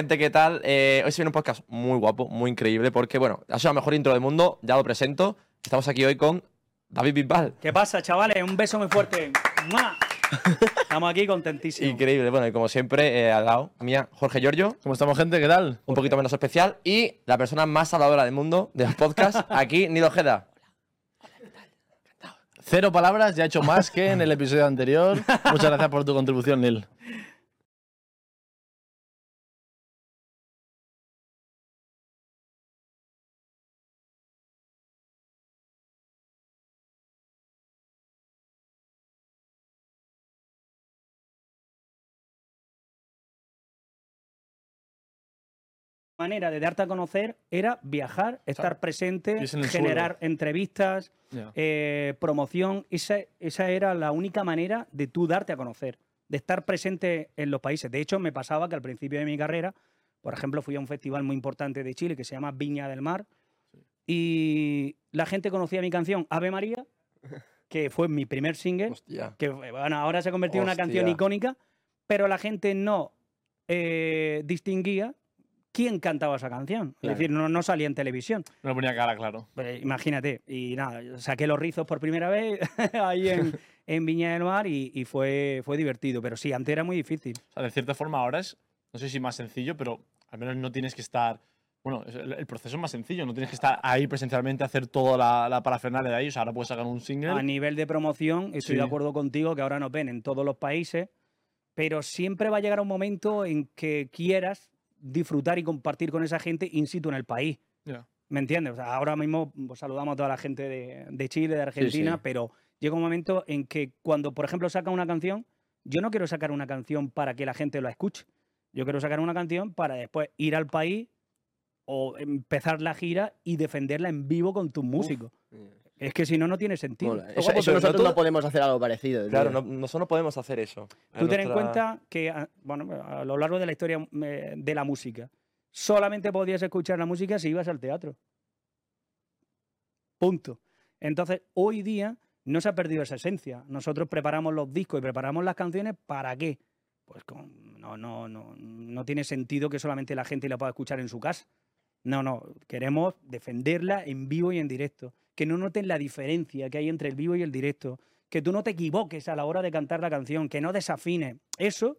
gente? ¿Qué tal? Eh, hoy se viene un podcast muy guapo, muy increíble, porque, bueno, ha sido la mejor intro del mundo, ya lo presento. Estamos aquí hoy con David Bisbal. ¿Qué pasa, chavales? Un beso muy fuerte. ¡Mua! Estamos aquí contentísimos. Increíble. Bueno, y como siempre, eh, al lado mía, Jorge Giorgio, ¿Cómo estamos, gente? ¿Qué tal? un poquito menos especial, y la persona más habladora del mundo de los podcasts, aquí, Nido Ojeda. Cero palabras, ya he hecho más que en el episodio anterior. Muchas gracias por tu contribución, Neil. Manera de darte a conocer era viajar, estar presente, es en el generar suelo. entrevistas, eh, promoción. Esa, esa era la única manera de tú darte a conocer, de estar presente en los países. De hecho, me pasaba que al principio de mi carrera, por ejemplo, fui a un festival muy importante de Chile que se llama Viña del Mar y la gente conocía mi canción Ave María, que fue mi primer single. Hostia. que bueno, ahora se ha convertido en una canción icónica, pero la gente no eh, distinguía quién cantaba esa canción. Claro. Es decir, no, no salía en televisión. No ponía cara, claro. Pero imagínate, y nada, saqué los rizos por primera vez ahí en, en Viña del Mar y, y fue, fue divertido, pero sí, antes era muy difícil. O sea, de cierta forma ahora es, no sé si más sencillo, pero al menos no tienes que estar... Bueno, el, el proceso es más sencillo, no tienes que estar ahí presencialmente a hacer toda la, la parafernalia de ahí. O sea, ahora puedes sacar un single. A nivel de promoción, estoy de acuerdo contigo que ahora nos ven en todos los países, pero siempre va a llegar un momento en que quieras disfrutar y compartir con esa gente in situ en el país. ¿Me entiendes? O sea, ahora mismo pues, saludamos a toda la gente de, de Chile, de Argentina, sí. pero llega un momento en que cuando, por ejemplo, saca una canción, yo no quiero sacar una canción para que la gente la escuche. Yo quiero sacar una canción para después ir al país o empezar la gira y defenderla en vivo con tus músicos. Es que si no, no tiene sentido. Eso, eso nosotros todo- no podemos hacer algo parecido. Claro, no- nosotros no podemos hacer eso. Tú ten en cuenta que a, bueno, a lo largo de la historia eh, de la música, solamente podías escuchar la música si ibas al teatro. Punto. Entonces, hoy día no se ha perdido esa esencia. Nosotros preparamos los discos y preparamos las canciones ¿para qué? Pues con- no, no, no, no tiene sentido que solamente la gente la pueda escuchar en su casa. No, no, queremos defenderla en vivo y en directo. Que no noten la diferencia que hay entre el vivo y el directo. Que tú no te equivoques a la hora de cantar la canción, que no desafines. Eso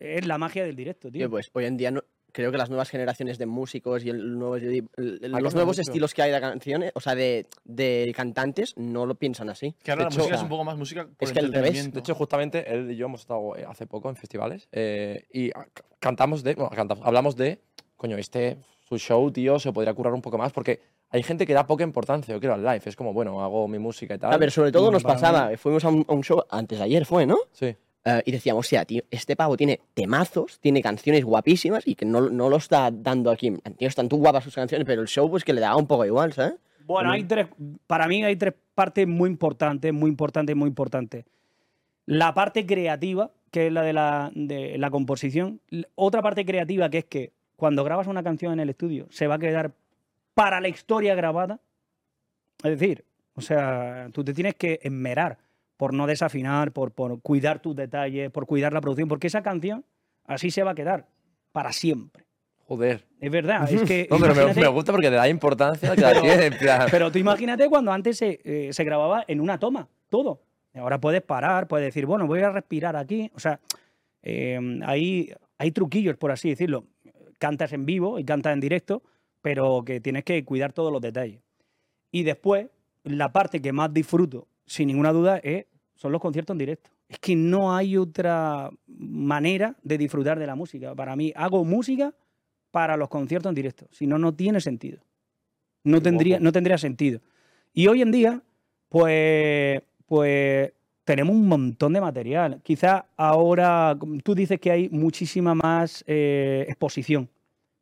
es la magia del directo, tío. Pues hoy en día no- creo que las nuevas generaciones de músicos y el nuevo- el- el- que los nuevos mucho. estilos que hay de canciones, o sea, de, de cantantes, no lo piensan así. Que ahora De la hecho, música es un poco más música por es que al revés. De hecho, justamente él y yo hemos estado eh, hace poco en festivales eh, y ca- cantamos de. Bueno, cantamos, hablamos de. Coño, este. Su show, tío, se podría curar un poco más porque hay gente que da poca importancia, yo creo, al live. Es como, bueno, hago mi música y tal. A ver, sobre todo nos pasaba, fuimos a un, a un show antes de ayer, fue, ¿no? Sí. Eh, y decíamos, o sea, tío, este pavo tiene temazos, tiene canciones guapísimas y que no, no lo está dando aquí. Tío, están tú guapas sus canciones, pero el show pues que le daba un poco igual, ¿sabes? Bueno, hay tres, para mí hay tres partes muy importantes, muy importantes, muy importantes. La parte creativa, que es la de la, de la composición. Otra parte creativa, que es que cuando grabas una canción en el estudio, se va a quedar para la historia grabada. Es decir, o sea, tú te tienes que esmerar por no desafinar, por, por cuidar tus detalles, por cuidar la producción, porque esa canción así se va a quedar para siempre. Joder. Es verdad, es que... No, pero me, gusta porque le da importancia plan. pero tú imagínate cuando antes se, eh, se grababa en una toma, todo. Ahora puedes parar, puedes decir, bueno, voy a respirar aquí. O sea, eh, hay, hay truquillos, por así decirlo. Cantas en vivo y cantas en directo, pero que tienes que cuidar todos los detalles. Y después, la parte que más disfruto, sin ninguna duda, es, son los conciertos en directo. Es que no hay otra manera de disfrutar de la música. Para mí, hago música para los conciertos en directo. Si no, no tiene sentido. No tendría, no tendría sentido. Y hoy en día, pues, pues tenemos un montón de material. Quizá ahora tú dices que hay muchísima más eh, exposición,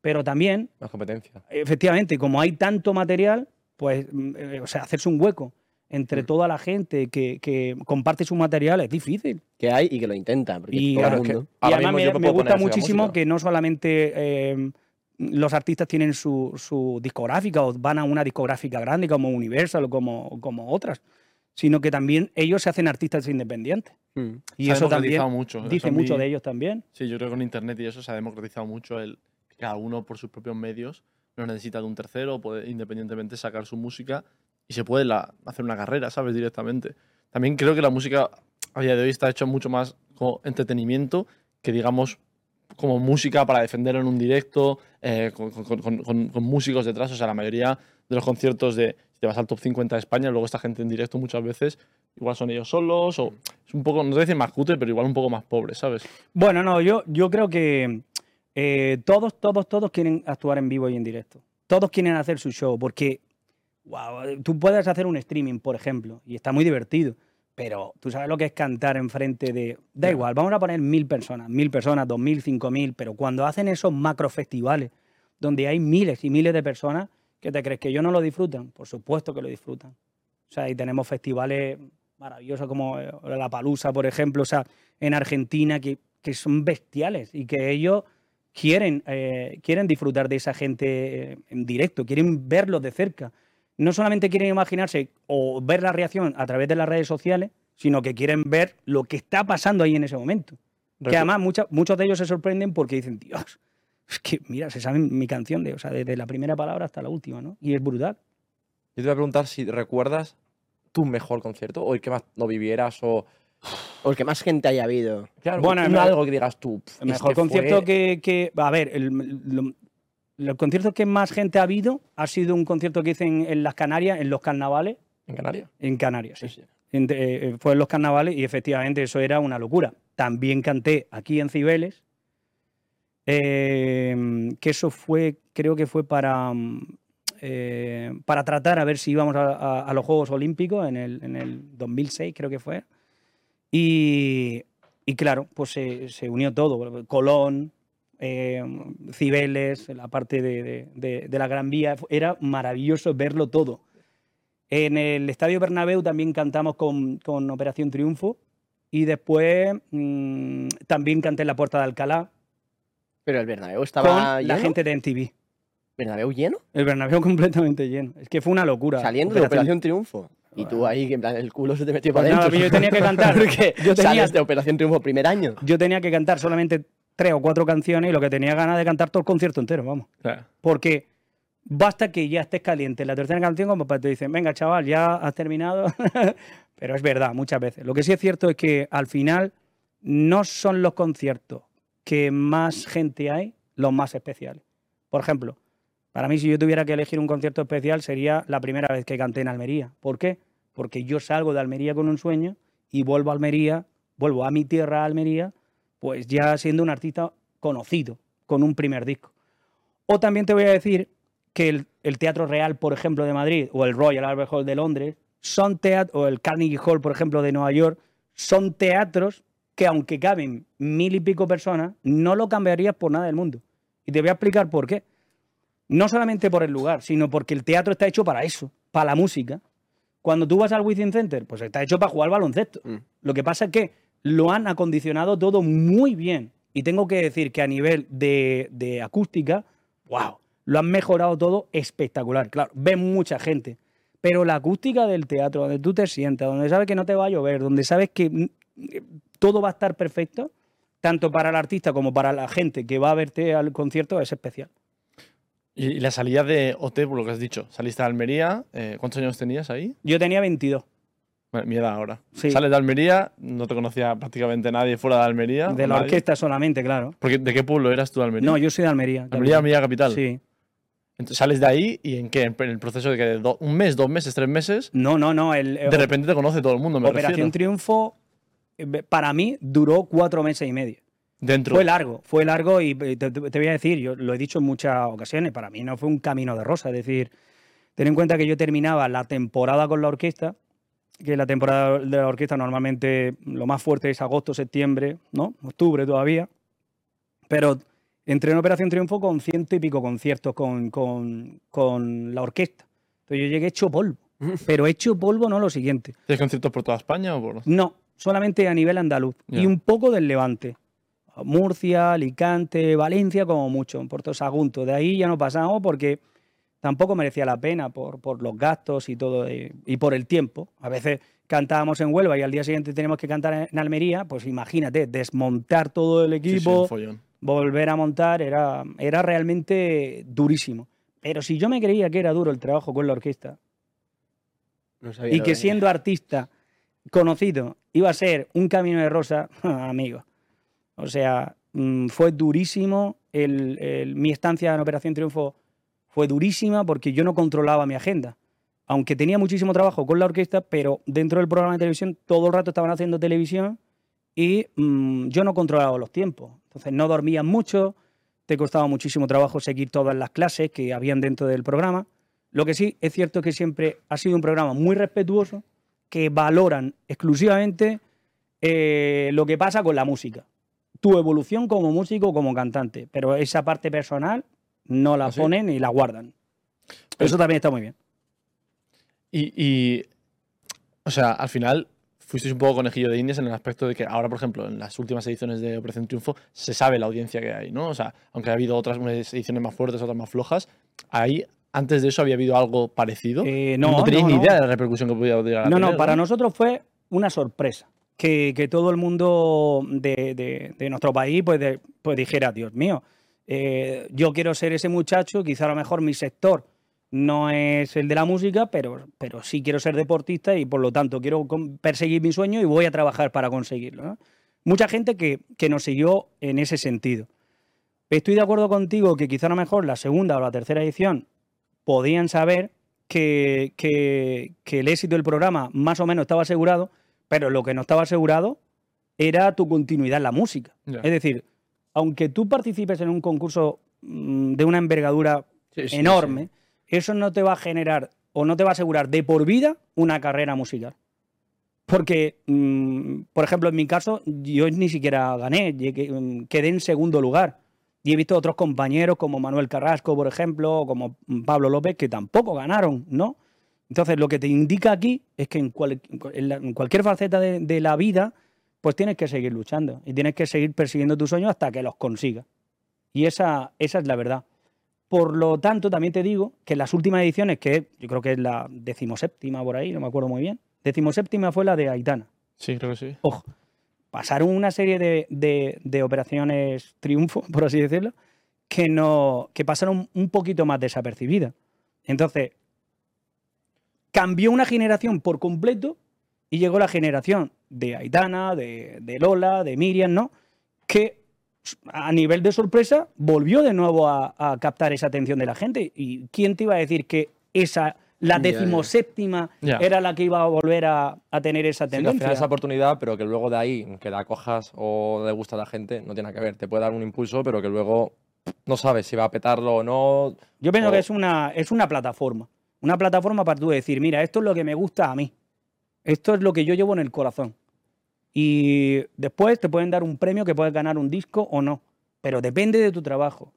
pero también, Más competencia. efectivamente, como hay tanto material, pues, mm, eh, o sea, hacerse un hueco entre Mm. toda la gente que, que comparte su material es difícil. Que hay y que lo intenta. Y todo Claro, el es que mundo. Y además me, me gusta muchísimo que no solamente eh, los artistas tienen su, su discográfica o van a una discográfica grande como Universal o como, como otras, sino que también ellos se hacen artistas independientes. Mm. Y Se ha eso también mucho. Eso dice a mucho mí- de ellos también. Sí, yo creo que con internet y eso se ha democratizado mucho el cada uno por sus propios medios no necesita de un tercero, puede independientemente sacar su música y se puede hacer una carrera, ¿sabes? Directamente. También creo que la música a día de hoy está hecho mucho más como entretenimiento que, digamos, como música para defender en un directo, eh, con, músicos detrás. O sea, la mayoría de los conciertos de, si te vas al top 50 de España, luego esta gente en directo muchas veces, igual son ellos solos, o es un poco, no te decir más cutre, pero igual un poco más pobre, ¿sabes? Bueno, no, yo, yo creo que eh, todos, todos, todos quieren actuar en vivo y en directo. Todos quieren hacer su show, porque wow, tú puedes hacer un streaming, por ejemplo, y está muy divertido, pero tú sabes lo que es cantar enfrente de... Da igual, vamos a poner mil personas, mil personas, dos mil, cinco mil, pero cuando hacen esos macro festivales, donde hay miles y miles de personas, ¿qué te crees? ¿Que ellos no lo disfrutan? Por supuesto que lo disfrutan. O sea, y tenemos festivales maravillosos como eh, La Palusa, por ejemplo, o sea, en Argentina, que, que son bestiales y que ellos quieren, eh, quieren disfrutar de esa gente eh, en directo, quieren verlos de cerca. No solamente quieren imaginarse o ver la reacción a través de las redes sociales, sino que quieren ver lo que está pasando ahí en ese momento. Que además mucha- muchos de ellos se sorprenden porque dicen, Dios, es que mira, se saben mi canción, de, o sea, desde la primera palabra hasta la última, ¿no? Y es brutal. Yo te voy a preguntar si recuerdas tu mejor concierto o el que más lo vivieras o. O el que más gente haya habido. Claro, Bueno, me- algo que digas tú. "Pf, El este mejor concierto fue- que, que- A ver, el, lo- los conciertos que más gente ha habido ha sido un concierto que hice en, en las Canarias, en los carnavales, En Canarias. en Canarias, sí. Sí, sí. En- eh, fue en los carnavales y efectivamente eso era una locura. También canté aquí en Cibeles, eh, que eso fue, creo que fue para, mm, eh, para tratar a ver si íbamos a, a- a los Juegos Olímpicos en el, en el 2006, creo que fue. Y, y claro, pues se, se unió todo. Colón, eh, Cibeles, la parte de, de- de- de la Gran Vía. Era maravilloso verlo todo. En el Estadio Bernabéu también cantamos con, con Operación Triunfo. Y después mm, también canté en la Puerta de Alcalá Pero el Bernabéu con estaba la lleno. gente de MTV. ¿Bernabéu lleno? El Bernabéu completamente lleno. Es que fue una locura. Saliendo de Operación Triunfo. Y tú ahí, que en plan, el culo se te metió Pues para adentro. yo tenía que cantar. Porque Yo tenía- sales de Operación Triunfo primer año. Yo tenía que cantar solamente tres o cuatro canciones y lo que tenía ganas de cantar todo el concierto entero, vamos. Claro. Porque basta que ya estés caliente en la tercera canción como para que te dicen, venga chaval, ya has terminado. Pero es verdad, muchas veces. Lo que sí es cierto es que al final no son los conciertos que más gente hay los más especiales. Por ejemplo, para mí si yo tuviera que elegir un concierto especial sería la primera vez que canté en Almería. ¿Por qué? Porque yo salgo de Almería con un sueño y vuelvo a Almería, vuelvo a mi tierra, Almería, pues ya siendo un artista conocido, con un primer disco. O también te voy a decir que el, Teatro Real, por ejemplo, de Madrid, o el Royal Albert Hall de Londres, son teatros, o el Carnegie Hall, por ejemplo, de Nueva York, son teatros que aunque caben mil y pico personas, no lo cambiarías por nada del mundo. Y te voy a explicar por qué. No solamente por el lugar, sino porque el teatro está hecho para eso, para la música. Cuando tú vas al Within Center, pues está hecho para jugar baloncesto. Mm. Lo que pasa es que lo han acondicionado todo muy bien. Y tengo que decir que a nivel de, de acústica, wow, lo han mejorado todo espectacular. Claro, ven mucha gente. Pero la acústica del teatro, donde tú te sientas, donde sabes que no te va a llover, donde sabes que mm, eh, todo va a estar perfecto, tanto para el artista como para la gente que va a verte al concierto, es especial. Y, la salida de OT, por lo que has dicho, saliste de Almería, eh, ¿cuántos años tenías ahí? Yo tenía 22. Bueno, mi edad ahora. Sí. Sales de Almería, no te conocía prácticamente nadie fuera de Almería. De la nadie. orquesta solamente, claro. Porque, ¿De qué pueblo eras tú de Almería? No, yo soy de Almería. Almería, Almería capital. Sí. Entonces sales de ahí y en qué? En el proceso de que do- un mes, dos meses, tres meses, No, no, no. El, de repente te conoce todo el mundo, me Operación refiero. Triunfo, eh, para mí, duró cuatro meses y medio. Dentro. Fue largo, fue largo y eh, te, te voy a decir, yo lo he dicho en muchas ocasiones, para mí no fue un camino de rosa. Es decir, ten en cuenta que yo terminaba la temporada con la orquesta, que la temporada de la orquesta normalmente lo más fuerte es agosto, septiembre, ¿no? Octubre todavía. Pero entré en Operación Triunfo con ciento y pico conciertos con, con- con la orquesta. Entonces yo llegué hecho polvo. Pero hecho polvo no lo siguiente. ¿Tienes conciertos por toda España o por.? No, solamente a nivel andaluz. Ya. Y un poco del Levante. Murcia, Alicante, Valencia, como mucho, en Puerto Sagunto. De ahí ya no pasamos porque tampoco merecía la pena por, por los gastos y todo, eh, y por el tiempo. A veces cantábamos en Huelva y al día siguiente tenemos que cantar en Almería, pues imagínate, desmontar todo el Sí, sí, equipo, volver a montar, era, era realmente durísimo. Pero si yo me creía que era duro el trabajo con la orquesta No sabía y que venía. siendo artista conocido iba a ser un camino de rosa, amigo. O sea, mm, fue durísimo. Mi estancia en Operación Triunfo fue durísima porque yo no controlaba mi agenda. Aunque tenía muchísimo trabajo con la orquesta, pero dentro del programa de televisión todo el rato estaban haciendo televisión y mm, yo no controlaba los tiempos. Entonces no dormías mucho, te costaba muchísimo trabajo seguir todas las clases que habían dentro del programa. Lo que sí es cierto que siempre ha sido un programa muy respetuoso, que valoran exclusivamente eh, lo que pasa con la música. Tu evolución como músico, como cantante. Pero esa parte personal no la ¿Ah, sí? ponen y la guardan. Eso también está muy bien. Y, y, o sea, al final fuisteis un poco conejillo de indias en el aspecto de que ahora, por ejemplo, en las últimas ediciones de Operación Triunfo se sabe la audiencia que hay, ¿no? O sea, aunque ha habido otras ediciones más fuertes, otras más flojas, ahí antes de eso había habido algo parecido. Eh, no, tenéis no, ni no. idea de la repercusión que podía llegar a No, tener, no, para nosotros fue una sorpresa. Que, todo el mundo de, nuestro país pues, pues dijera, Dios mío, eh, yo quiero ser ese muchacho, quizá a lo mejor mi sector no es el de la música, pero, pero sí quiero ser deportista y por lo tanto quiero perseguir mi sueño y voy a trabajar para conseguirlo. Mucha gente que, que nos siguió en ese sentido. Estoy de acuerdo contigo que quizá a lo mejor la segunda o la tercera edición podían saber que, que- que el éxito del programa más o menos estaba asegurado, pero lo que no estaba asegurado era tu continuidad en la música. Es decir, aunque tú participes en un concurso mm, de una envergadura Sí, sí, enorme, eso no te va a generar o no te va a asegurar de por vida una carrera musical. Porque, mm, por ejemplo, en mi caso, yo ni siquiera gané, mm, quedé en segundo lugar. Y he visto otros compañeros como Manuel Carrasco, por ejemplo, o como Pablo López, que tampoco ganaron, ¿no? Entonces, lo que te indica aquí es que en, cual- en la- en cualquier faceta de, de la vida, pues tienes que seguir luchando y tienes que seguir persiguiendo tus sueños hasta que los consigas. Y esa, esa es la verdad. Por lo tanto, también te digo que en las últimas ediciones, que yo creo que es la decimoséptima por ahí, no me acuerdo muy bien, decimoséptima fue la de Aitana. Sí, creo que sí. Ojo, pasaron una serie de, de- de operaciones triunfo, por así decirlo, que, no, que pasaron un poquito más desapercibidas. Entonces, cambió una generación por completo y llegó la generación de Aitana, de, de Lola, de Miriam, ¿no? Que a nivel de sorpresa volvió de nuevo a, a captar esa atención de la gente. ¿Y quién te iba a decir que esa, la decimoséptima, era la que iba a volver a, a tener esa Sí, que al tendencia? final esa oportunidad, pero que luego de ahí, que la cojas o le gusta a la gente, no tiene nada que ver. Te puede dar un impulso, pero que luego no sabes si va a petarlo o no. Yo pienso O- que es una, es una plataforma. Una plataforma para tú decir, mira, esto es lo que me gusta a mí. Esto es lo que yo llevo en el corazón. Y después te pueden dar un premio que puedes ganar un disco o no. Pero depende de tu trabajo.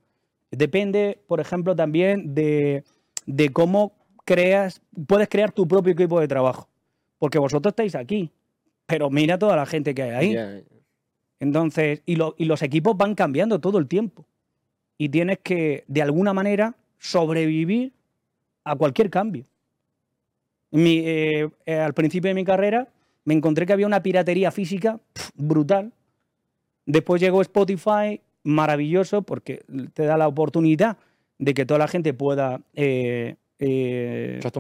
Depende, por ejemplo, también de, de cómo creas, puedes crear tu propio equipo de trabajo. Porque vosotros estáis aquí. Pero mira toda la gente que hay ahí. Entonces, y, lo- y los equipos van cambiando todo el tiempo. Y tienes que, de alguna manera, sobrevivir a cualquier cambio. Mi, eh, eh, al principio de mi carrera me encontré que había una piratería física brutal. Después llegó Spotify, maravilloso, porque te da la oportunidad de que toda la gente pueda eh,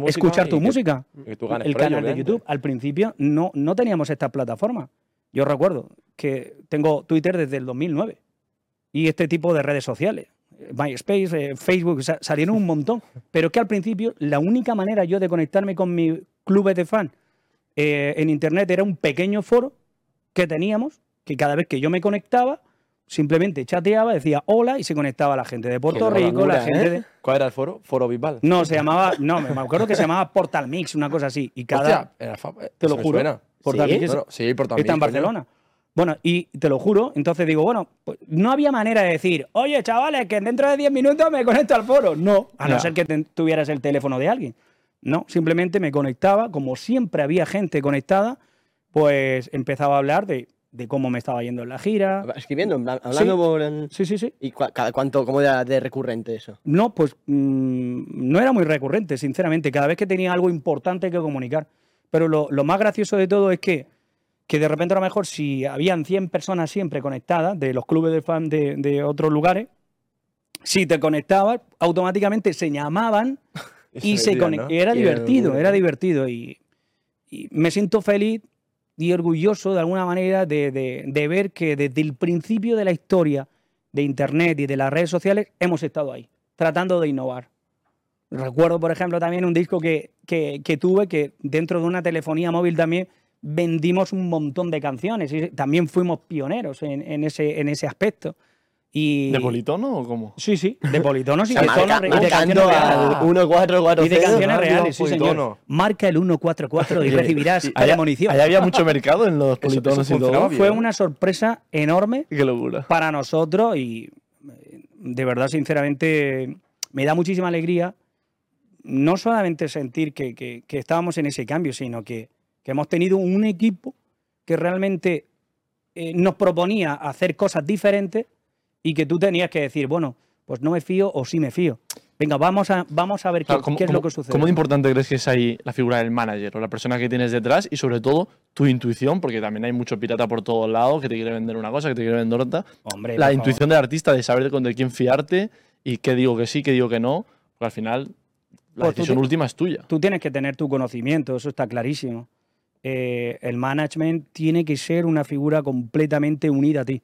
Escuchar tu música y que- tú ganes el por ello, canal de. YouTube. Al principio no, no teníamos esta plataforma. Yo recuerdo que tengo Twitter desde el 2009 y este tipo de redes sociales. MySpace, eh, Facebook, sa- salieron un montón. Pero que al principio la única manera yo de conectarme con mi club de fan eh, en Internet era un pequeño foro que teníamos, que cada vez que yo me conectaba, simplemente chateaba, decía hola y se conectaba la gente de Puerto Qué Rico, la locura, gente ¿eh? de... ¿Cuál era el foro? Foro Bisbal. No, se llamaba, no, me acuerdo que se llamaba Portal Mix, una cosa así. Y cada, Hostia, era eh, te lo juro. Portal ¿Sí? Mix Bueno, sí, por también. está en Barcelona. Bueno, y te lo juro, entonces digo, bueno, pues no había manera de decir, oye, chavales, que dentro de 10 minutos me conecto al foro. No, a no ser que tuvieras el teléfono de alguien. No, simplemente me conectaba, como siempre había gente conectada, pues empezaba a hablar de de cómo me estaba yendo en la gira. Escribiendo, en hablando Sí. por... el- Sí, sí, sí. ¿Y cada cuánto, cómo era de recurrente eso? No, pues mm, no era muy recurrente, sinceramente, cada vez que tenía algo importante que comunicar. Pero lo, lo más gracioso de todo es que, que de repente a lo mejor si habían 100 personas siempre conectadas de los clubes de fan de, de otros lugares, si te conectabas, automáticamente se llamaban y se conect- ¿no? Era Qué divertido, era divertido. Y, y me siento feliz y orgulloso de alguna manera de, de- de ver que desde el principio de la historia de Internet y de las redes sociales hemos estado ahí, tratando de innovar. Recuerdo, por ejemplo, también un disco que, que- que tuve que dentro de una telefonía móvil también vendimos un montón de canciones y también fuimos pioneros en, en ese, en ese aspecto. Y, ¿De politono o cómo? Sí, sí, de politonos y O sea, de marca- tonos re- y de canciones al reales. 1440. Y de canciones reales, sí, señor. politono. Marca el 144 y recibirás Allá, premonición. allá había mucho mercado en los Eso- politonos eso y todo. Fue una sorpresa enorme Qué locura. para nosotros y eh, de verdad, sinceramente, me da muchísima alegría no solamente sentir que, que- que estábamos en ese cambio, sino que, que hemos tenido un equipo que realmente eh, nos proponía hacer cosas diferentes y que tú tenías que decir, bueno, pues no me fío o sí me fío. Venga, vamos a, vamos a ver qué, Claro, ¿cómo- qué es lo que sucede. ¿Cómo de importante crees que es ahí la figura del manager o la persona que tienes detrás y sobre todo tu intuición? Porque también hay mucho pirata por todos lados que te quiere vender una cosa, que te quiere vender otra. Hombre, La intuición del artista de saber de quién fiarte y qué digo que sí, qué digo que no. Porque al final la Pues decisión te- última es tuya. Tú tienes que tener tu conocimiento, eso está clarísimo. Eh, el management tiene que ser una figura completamente unida a ti.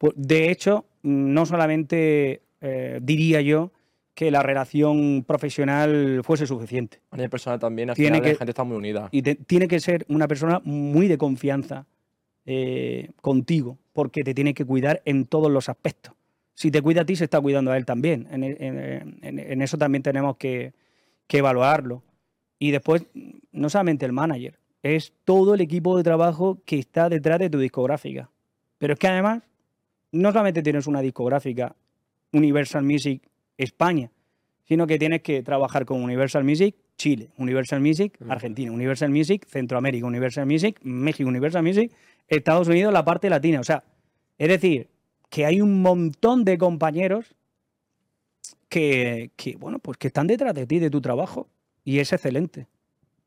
Pu- De hecho, mm, no solamente eh, diría yo que la relación profesional fuese suficiente. A nivel personal también, al Tiene final que- la gente está muy unida. Y te- tiene que ser una persona muy de confianza eh, contigo, porque te tiene que cuidar en todos los aspectos. Si te cuida a ti, se está cuidando a él también. En, en- en- en eso también tenemos que, que evaluarlo. Y después, no solamente el manager, es todo el equipo de trabajo que está detrás de tu discográfica. Pero es que además, no solamente tienes una discográfica Universal Music España, sino que tienes que trabajar con Universal Music Chile, Universal Music Argentina, Universal Music Centroamérica, Universal Music México, Universal Music Estados Unidos, la parte latina. O sea, es decir, que hay un montón de compañeros que, que, bueno, pues que están detrás de ti, de tu trabajo, y es excelente.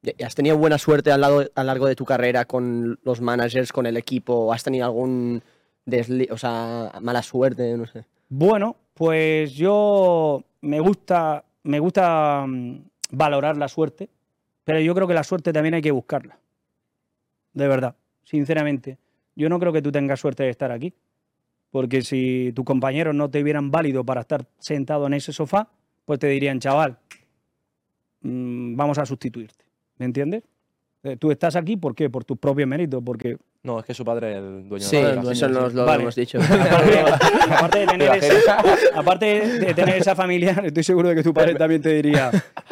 ¿Y ¿Has tenido buena suerte al lado- a lo largo de tu carrera con los managers, con el equipo? ¿Has tenido algún desli o sea, mala suerte? No sé. Bueno, pues yo me gusta, me gusta mm, valorar la suerte, pero yo creo que la suerte también hay que buscarla. De verdad, sinceramente. Yo no creo que tú tengas suerte de estar aquí, porque si tus compañeros no te vieran válido para estar sentado en ese sofá, pues te dirían, chaval, mm, vamos a sustituirte. ¿Me entiendes? Eh, Tú estás aquí, ¿por qué? Por tus propios méritos, porque No, es que su padre es el dueño Sí, de la casa. eso nos lo Vale. hemos dicho. aparte, aparte de tener esa, aparte de tener esa familia, estoy seguro de que tu padre también te diría,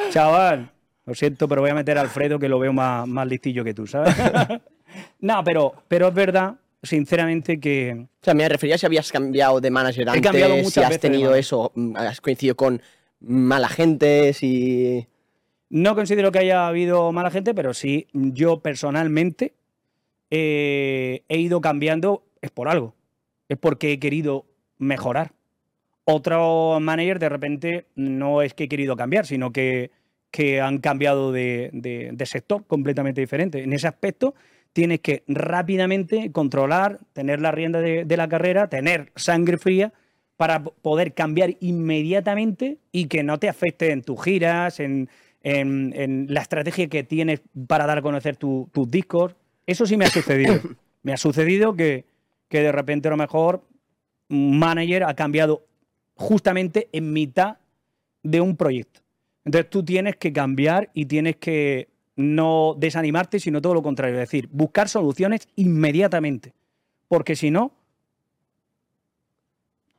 chaval, lo siento, pero voy a meter a Alfredo que lo veo más, más listillo que tú, ¿sabes? no, pero, pero es verdad, sinceramente, que O sea, me refería si habías cambiado de manager He antes, cambiado si has veces tenido eso, mm, has coincidido con mala gente, si... no considero que haya habido mala gente, pero sí, yo personalmente eh, he ido cambiando, es por algo, es porque he querido mejorar. Otro manager de repente no es que he querido cambiar, sino que, que han cambiado de, de- de sector completamente diferente. En ese aspecto tienes que rápidamente controlar, tener la rienda de, de la carrera, tener sangre fría para poder cambiar inmediatamente y que no te afecte en tus giras, en, en- en la estrategia que tienes para dar a conocer tu- tus discos. Eso sí me ha sucedido. me ha sucedido que, que de repente a lo mejor un manager ha cambiado justamente en mitad de un proyecto. Entonces tú tienes que cambiar y tienes que no desanimarte, sino todo lo contrario, es decir, buscar soluciones inmediatamente, porque si no,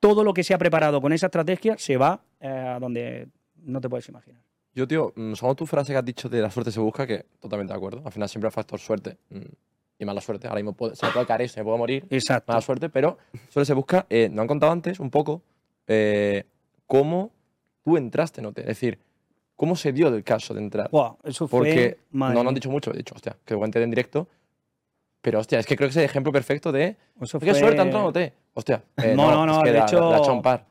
todo lo que se ha preparado con esa estrategia se va eh, a donde no te puedes imaginar. Yo, tío, mm, usando tu frase que has dicho de la suerte se busca, que totalmente de acuerdo. Al final siempre hay factor suerte mm, y mala suerte. Ahora mismo puede- se me puede caer eso, se me puede morir. Exacto. Mala suerte, pero suerte se busca. Eh, nos han contado antes un poco eh, cómo tú entraste en OT. Es decir, cómo se dio el caso de entrar. Buah, eso fue. Porque madre no han dicho mucho. He dicho, hostia, que lo cuente en directo. Pero hostia, es que creo que es el ejemplo perfecto de. Eso ¿Qué fue- suerte, Antonio? ¿Te? Hostia. eh, No, no, es no, que de la- hecho- la par.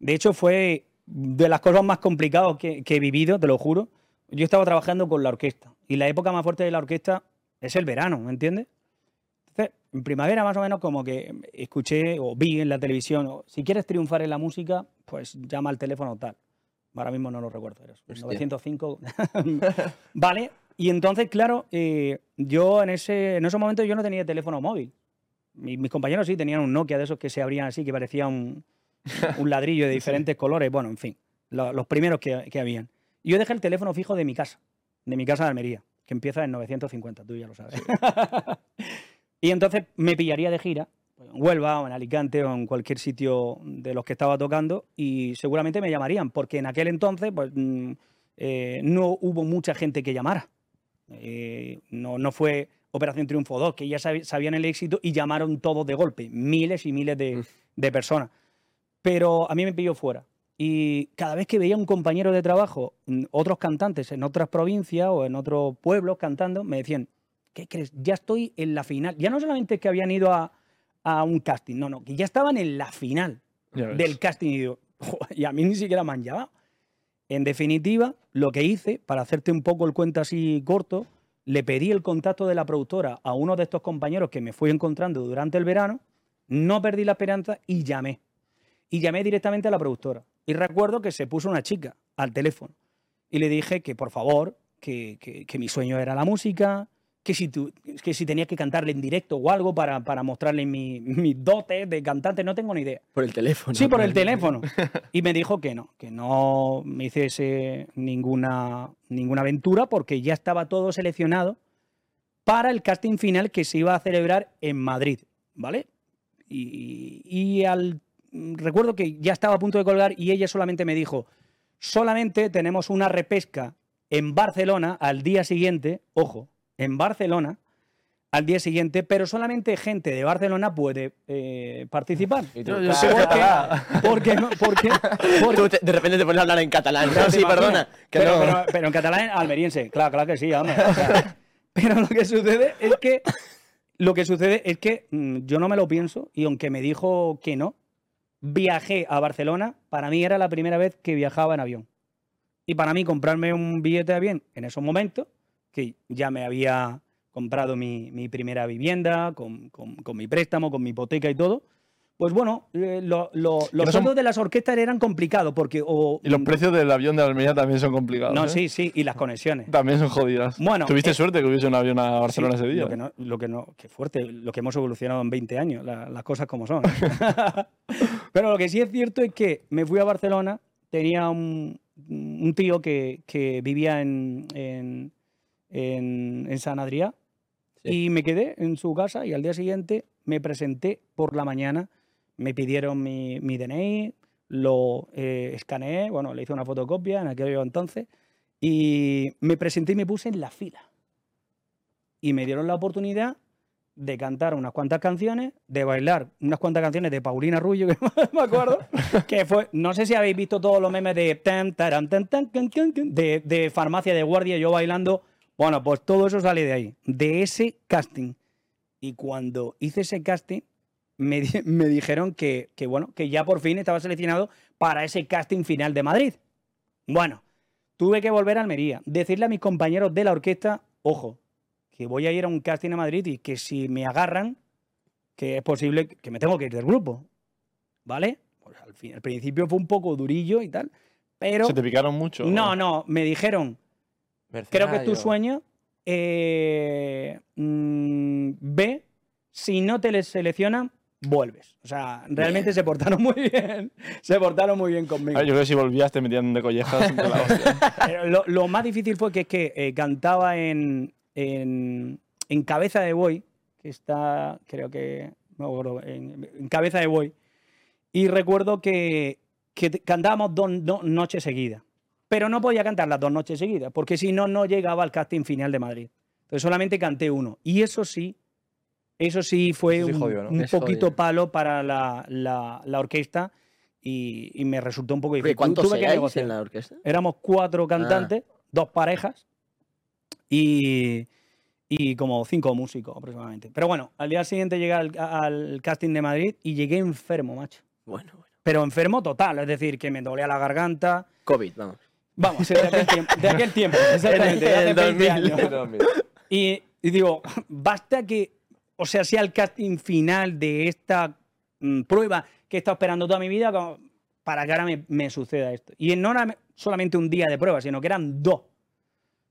De hecho, fue de las cosas más complicadas que, que he vivido, te lo juro. Yo estaba trabajando con la orquesta y la época más fuerte de la orquesta es el verano, ¿me entiendes? Entonces, en primavera más o menos como que escuché o vi en la televisión, o, si quieres triunfar en la música, pues llama al teléfono tal. Ahora mismo no lo recuerdo, Hostia. 905. vale, y entonces, claro, eh, yo en ese, en esos momentos yo no tenía teléfono móvil. Mi- mis compañeros sí tenían un Nokia de esos que se abrían así, que parecía un, un ladrillo de diferentes colores. Bueno, en fin, lo- los primeros que, que habían. Yo dejé el teléfono fijo de mi casa, de mi casa de Almería, que empieza en 950, tú ya lo sabes. y entonces me pillaría de gira, en Huelva o en Alicante o en cualquier sitio de los que estaba tocando y seguramente me llamarían, porque en aquel entonces pues, mm, eh, no hubo mucha gente que llamara. Eh, no, no fue Operación Triunfo 2, que ya sabían el éxito y llamaron todos de golpe, miles y miles de, de personas. Pero a mí me pilló fuera. Y cada vez que veía un compañero de trabajo, mm, otros cantantes en otras provincias o en otros pueblos cantando, me decían, ¿qué crees? Ya estoy en la final. Ya no solamente que habían ido a, a un casting, no, no, que ya estaban en la final del casting. Y, digo, "Joder, y a mí ni siquiera me han llamado. En definitiva, lo que hice, para hacerte un poco el cuento así corto, le pedí el contacto de la productora a uno de estos compañeros que me fui encontrando durante el verano, no perdí la esperanza y llamé. Y llamé directamente a la productora. Y recuerdo que se puso una chica al teléfono y le dije que por favor, que, que- que mi sueño era la música, que si, tu- que si tenía que cantarle en directo o algo para, para mostrarle mi- mis dotes de cantante, no tengo ni idea. Por el teléfono. Sí, por el teléfono. Y me dijo que no, que no me hiciese ninguna, ninguna aventura porque ya estaba todo seleccionado para el casting final que se iba a celebrar en Madrid, ¿vale? Y, y al recuerdo que ya estaba a punto de colgar y ella solamente me dijo, solamente tenemos una repesca en Barcelona al día siguiente, ojo, en Barcelona al día siguiente, pero solamente gente de Barcelona puede eh, participar. Y tú, Yo, yo "Ah, soy ¿por qué?". catalán. Porque, no- porque, porque- Tú te- de repente te pones a hablar en catalán. No, sí, perdona. Que pero, no. pero- pero en catalán almeriense, claro, claro que sí, hombre. o sea, pero lo que sucede es que lo que sucede es que mm, yo no me lo pienso y aunque me dijo que no, viajé a Barcelona. Para mí era la primera vez que viajaba en avión. Y para mí comprarme un billete de avión en esos momentos, que ya me había comprado mi, primera vivienda, con, con- con mi préstamo, con mi hipoteca y todo, pues bueno, eh, lo- lo- los no son- sueldos de las orquestas eran complicados porque... O, Y los precios del avión de Almería también son complicados. No, ¿eh? sí, sí, y las conexiones. También son jodidas. Bueno, Tuviste eh, suerte que hubiese un avión a Barcelona Sí, ese día. Lo que no, lo que no, qué fuerte, lo que hemos evolucionado en 20 años, la- las cosas como son. Pero lo que sí es cierto es que me fui a Barcelona, tenía un, un tío que, que vivía en, en, en- en San Adrià y me quedé en su casa y al día siguiente me presenté por la mañana, me pidieron mi, mi DNI, lo eh, escaneé, bueno, le hice una fotocopia en aquel entonces y me presenté y me puse en la fila y me dieron la oportunidad de cantar unas cuantas canciones, de bailar unas cuantas canciones de Paulina Rubio, que me acuerdo, que fue, no sé si habéis visto todos los memes de de, de farmacia de guardia, yo bailando, bueno, pues todo eso sale de ahí, de ese casting. Y cuando hice ese casting, me, di- me dijeron que, que, bueno, que ya por fin estaba seleccionado para ese casting final de Madrid. Bueno, tuve que volver a Almería, decirle a mis compañeros de la orquesta, ojo, que voy a ir a un casting a Madrid y que si me agarran, que es posible que me tengo que ir del grupo. ¿Vale? Pues al, fin, al principio fue un poco durillo y tal, pero... ¿Se te picaron mucho? No, no, me dijeron, creo que es tu sueño, eh, mm, ve, si no te les seleccionan, vuelves. O sea, realmente se portaron muy bien, se portaron muy bien conmigo. Ay, yo creo que si volvías te metían de collejas la lo, lo más difícil fue que es que eh, cantaba en, en, en Cabeza de Boy, que está, creo que, no en, en Cabeza de Boy, y recuerdo que, que cantábamos dos no- noches seguidas, pero no podía cantar las dos noches seguidas, porque si no, no llegaba al casting final de Madrid. Entonces solamente canté uno, y eso sí, eso sí fue Eso sí un, jodió, ¿no? un poquito jodido. palo para la, la- la orquesta. Y, y me resultó un poco difícil. ¿Cuántos Tuve que en la orquesta? Éramos cuatro cantantes, dos parejas. Y, y como cinco músicos aproximadamente. Pero bueno, al día siguiente llegué al, al casting de Madrid y llegué enfermo, macho. Bueno, bueno. Pero enfermo total, es decir, que me dolía la garganta. COVID, vamos. Vamos, de aquel tiempo, de aquel tiempo exactamente, de hace El 20 2000. años. Y, y digo, basta que, o sea, sea el casting final de esta mm, prueba que he estado esperando toda mi vida como para que ahora me, me suceda esto. Y no era solamente un día de prueba, sino que eran dos.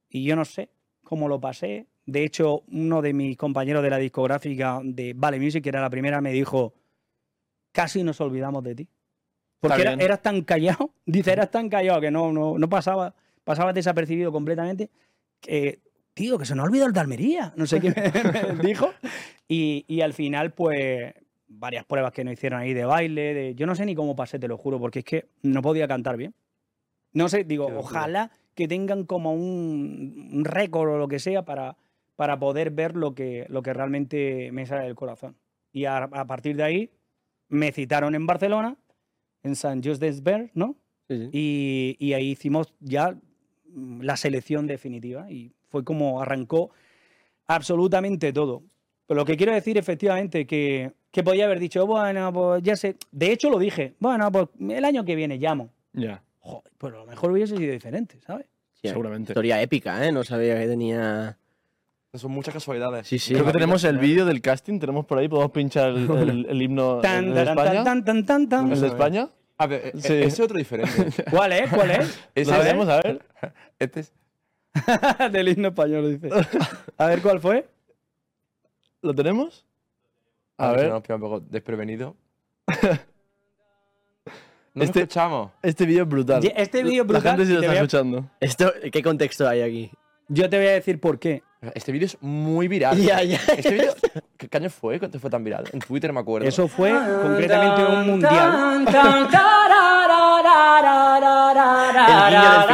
Y yo no sé cómo lo pasé. De hecho, uno de mis compañeros de la discográfica de Vale Music, que era la primera, me dijo, casi nos olvidamos de ti. Porque era- eras tan callado, dice, eras tan callado que no, no, no pasaba, pasaba desapercibido completamente, que, tío, que se nos ha olvidado el de Almería, no sé qué me, me dijo. Y, y al final, pues, varias pruebas que nos hicieron ahí de baile, de, yo no sé ni cómo pasé, te lo juro, porque es que no podía cantar bien. No sé, digo, Qué locura. ojalá que tengan como un, un récord o lo que sea para, para poder ver lo que, lo que realmente me sale del corazón. Y a, a partir de ahí me citaron en Barcelona, en San Just Desvers, ¿no? Sí, sí. Y, y ahí hicimos ya mm, la selección definitiva y fue como arrancó absolutamente todo. Pero lo que quiero decir efectivamente que, que podía haber dicho, bueno, pues ya sé, de hecho lo dije, bueno, pues el año que viene llamo. Ya, Joder, pues a lo mejor hubiese sido diferente, ¿sabes? Sí, seguramente. Historia épica, ¿eh? No sabía que tenía... Son muchas casualidades. Sí, sí. Creo que tenemos el ¿eh? vídeo del casting, tenemos por ahí, podemos pinchar el, el- el himno Tan, el de España. tan, tan, tan, tan. ¿El de España? A ver, e- Sí. ese es otro diferente. ¿Cuál es? ¿Cuál es? Ese ¿Lo es- tenemos? A ver. Este es. Del himno español, dice. A ver cuál fue. ¿Lo tenemos? A A ver. ver. Nos pilla un poco desprevenido. No Este- escuchamos. Este vídeo es brutal. Este vídeo es brutal La gente sí lo está a- escuchando. Esto, ¿Qué contexto hay aquí? Yo te voy a decir por qué. Este vídeo es muy viral. Ya, ya, Este vídeo, ¿qué año fue? ¿Cuánto fue tan viral? En Twitter me acuerdo. Eso fue concretamente un mundial. El guiño del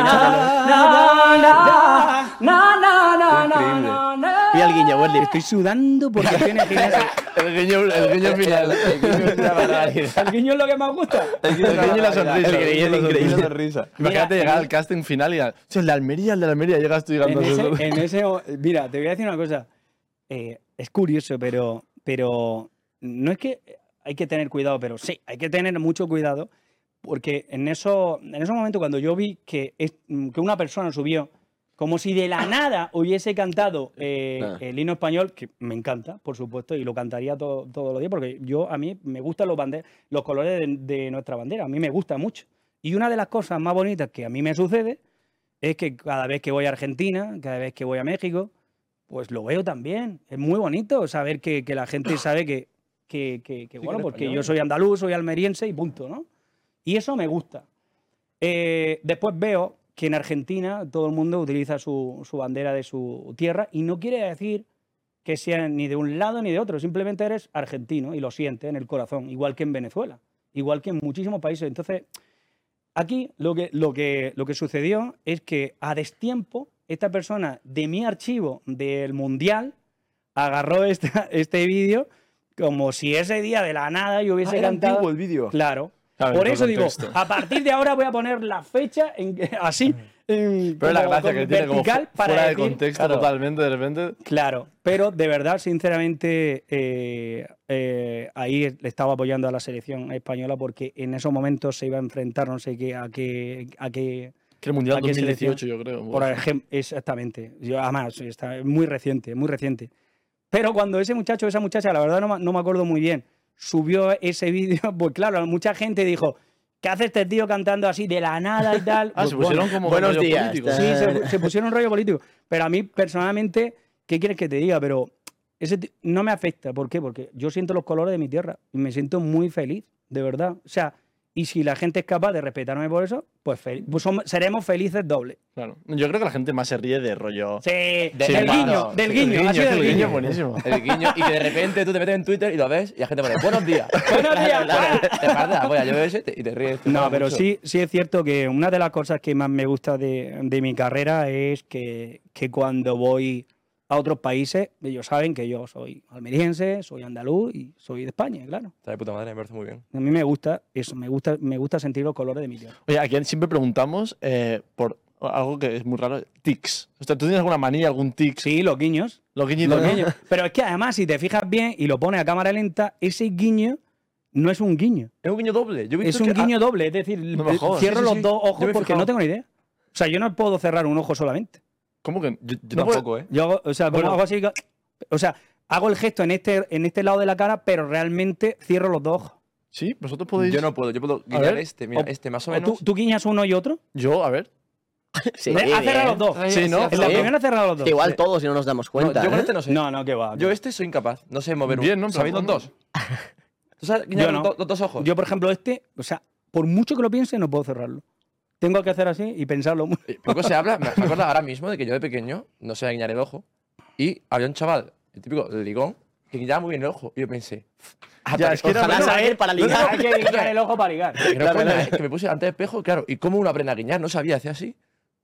El guiño, Wesley. Estoy sudando porque tiene. El guiño, el guiño final. El guiño es una barbaridad. El guiño es lo que más gusta. El guiño y la sonrisa. El guiño. La sonrisa. Imagínate Mira, llegar al casting final y al- "Sí, el de Almería, el de Almería, llegas tú llegando En a ese, en ese o- mira, te voy a decir una cosa. Eh, es curioso, pero, pero no es que hay que tener cuidado, pero sí, hay que tener mucho cuidado porque en, eso, en esos momentos cuando yo vi que, es- que una persona subió como si de la nada hubiese cantado eh, Ah. el himno español, que me encanta, por supuesto, y lo cantaría todo- todos los días, porque yo a mí me gustan los, los colores de, de nuestra bandera, a mí me gusta mucho. Y una de las cosas más bonitas que a mí me sucede es que cada vez que voy a Argentina, cada vez que voy a México, pues lo veo también. Es muy bonito saber que, que la gente sabe que, que, que- que, Sí, bueno, que en porque yo soy andaluz, soy almeriense y punto, ¿no? Y eso me gusta. Eh, después veo que en Argentina todo el mundo utiliza su, su bandera de su tierra y no quiere decir que sea ni de un lado ni de otro, simplemente eres argentino y lo sientes en el corazón, igual que en Venezuela, igual que en muchísimos países. Entonces, aquí lo que, lo que, lo que sucedió es que a destiempo, esta persona de mi archivo del Mundial agarró esta- este vídeo como si ese día de la nada yo hubiese Ah, era cantado. antiguo el vídeo. Claro. Claro, Por eso digo, a partir de ahora voy a poner la fecha en, así, en- Pero es la como- gracia como que tiene como vertical fu- para fuera de contexto claro. totalmente, de repente. Claro, pero de verdad, sinceramente, eh, eh, ahí le estaba apoyando a la selección española porque en esos momentos se iba a enfrentar, no sé qué, a qué, a qué Que el Mundial ¿A qué 2018, yo creo. por ejemplo, exactamente. Yo, además, está muy reciente, muy reciente. Pero cuando ese muchacho, esa muchacha, la verdad no, no me acuerdo muy bien, subió ese vídeo, pues claro, mucha gente dijo, ¿qué hace este tío cantando así de la nada y tal? Ah, Pues se pusieron bueno, como buenos rollo días, políticos. Sí, Eh. se, se pusieron un rollo político. Pero a mí, personalmente, ¿qué quieres que te diga? Pero ese no me afecta. ¿Por qué? Porque yo siento los colores de mi tierra y me siento muy feliz, de verdad. O sea, y si la gente es capaz de respetarme por eso, pues, fel- pues somos- seremos felices doble. Claro. Yo creo que la gente más se ríe de rollo. Sí, Sí, del guiño, del guiño, es del el guiño buenísimo. El guiño. Y que de repente tú te metes en Twitter y lo ves y la gente pone, buenos días. Buenos días. Te pasa, pues yo veo ese y te ríes. te No, pero mucho. sí, sí es cierto que una de las cosas que más me gusta de, de mi carrera es que, que cuando voy a otros países, ellos saben que yo soy almeriense, soy andaluz y soy de España, claro. Está de puta madre, me parece muy bien. A mí me gusta eso, me gusta, me gusta sentir los colores de mi tierra. Oye, aquí siempre preguntamos eh, por algo que es muy raro, tics. O sea, ¿tú tienes alguna manía, algún tic? Sí, los guiños. Los guiñitos, Los guiños. Pero es que además, si te fijas bien y lo pones a cámara lenta, ese guiño no es un guiño. Es un guiño doble. Yo he visto Es un que- ah, guiño doble. Es decir, No me jodas. cierro Sí, sí, los sí. dos ojos porque fijado. no tengo ni idea. O sea, yo no puedo cerrar un ojo solamente. ¿Cómo que? Yo, Yo no puedo- tampoco, ¿eh? Yo hago, o sea, Bueno. hago así. O sea, hago el gesto en este, en este lado de la cara, pero realmente cierro los dos ojos. Sí, vosotros podéis. Yo no puedo. Yo puedo guiñar ver. este. Mira, O- este más o ¿O menos. tú, tú guiñas uno y otro? Yo, a ver. Sí, Ha cerrado los dos. Sí, ¿no? En la primera ha cerrado los Que dos. igual todos si no nos damos No, cuenta. yo con ¿eh? este no sé. No, no, que va. Yo este soy incapaz. No sé mover Bien. ¿no? ¿Sabéis los dos? ¿Tú sabes guiñar Yo no. los dos ojos? Yo, por ejemplo, este, o sea, por mucho que lo piense, no puedo cerrarlo. Tengo que hacer así y pensarlo mucho. Eh, Poco se habla. Me me acuerdo ahora mismo de que yo de pequeño no sé guiñar el ojo. Y había un chaval, el típico ligón, que guiñaba muy bien el ojo. Y yo pensé. ah, Ya, es que era Ojalá bueno, saber para no, no, ligar. Hay que guiñar el ojo para ligar. Que no es ¿eh? que me puse ante el espejo, claro. ¿Y cómo uno aprende a guiñar? No sabía, hacía así.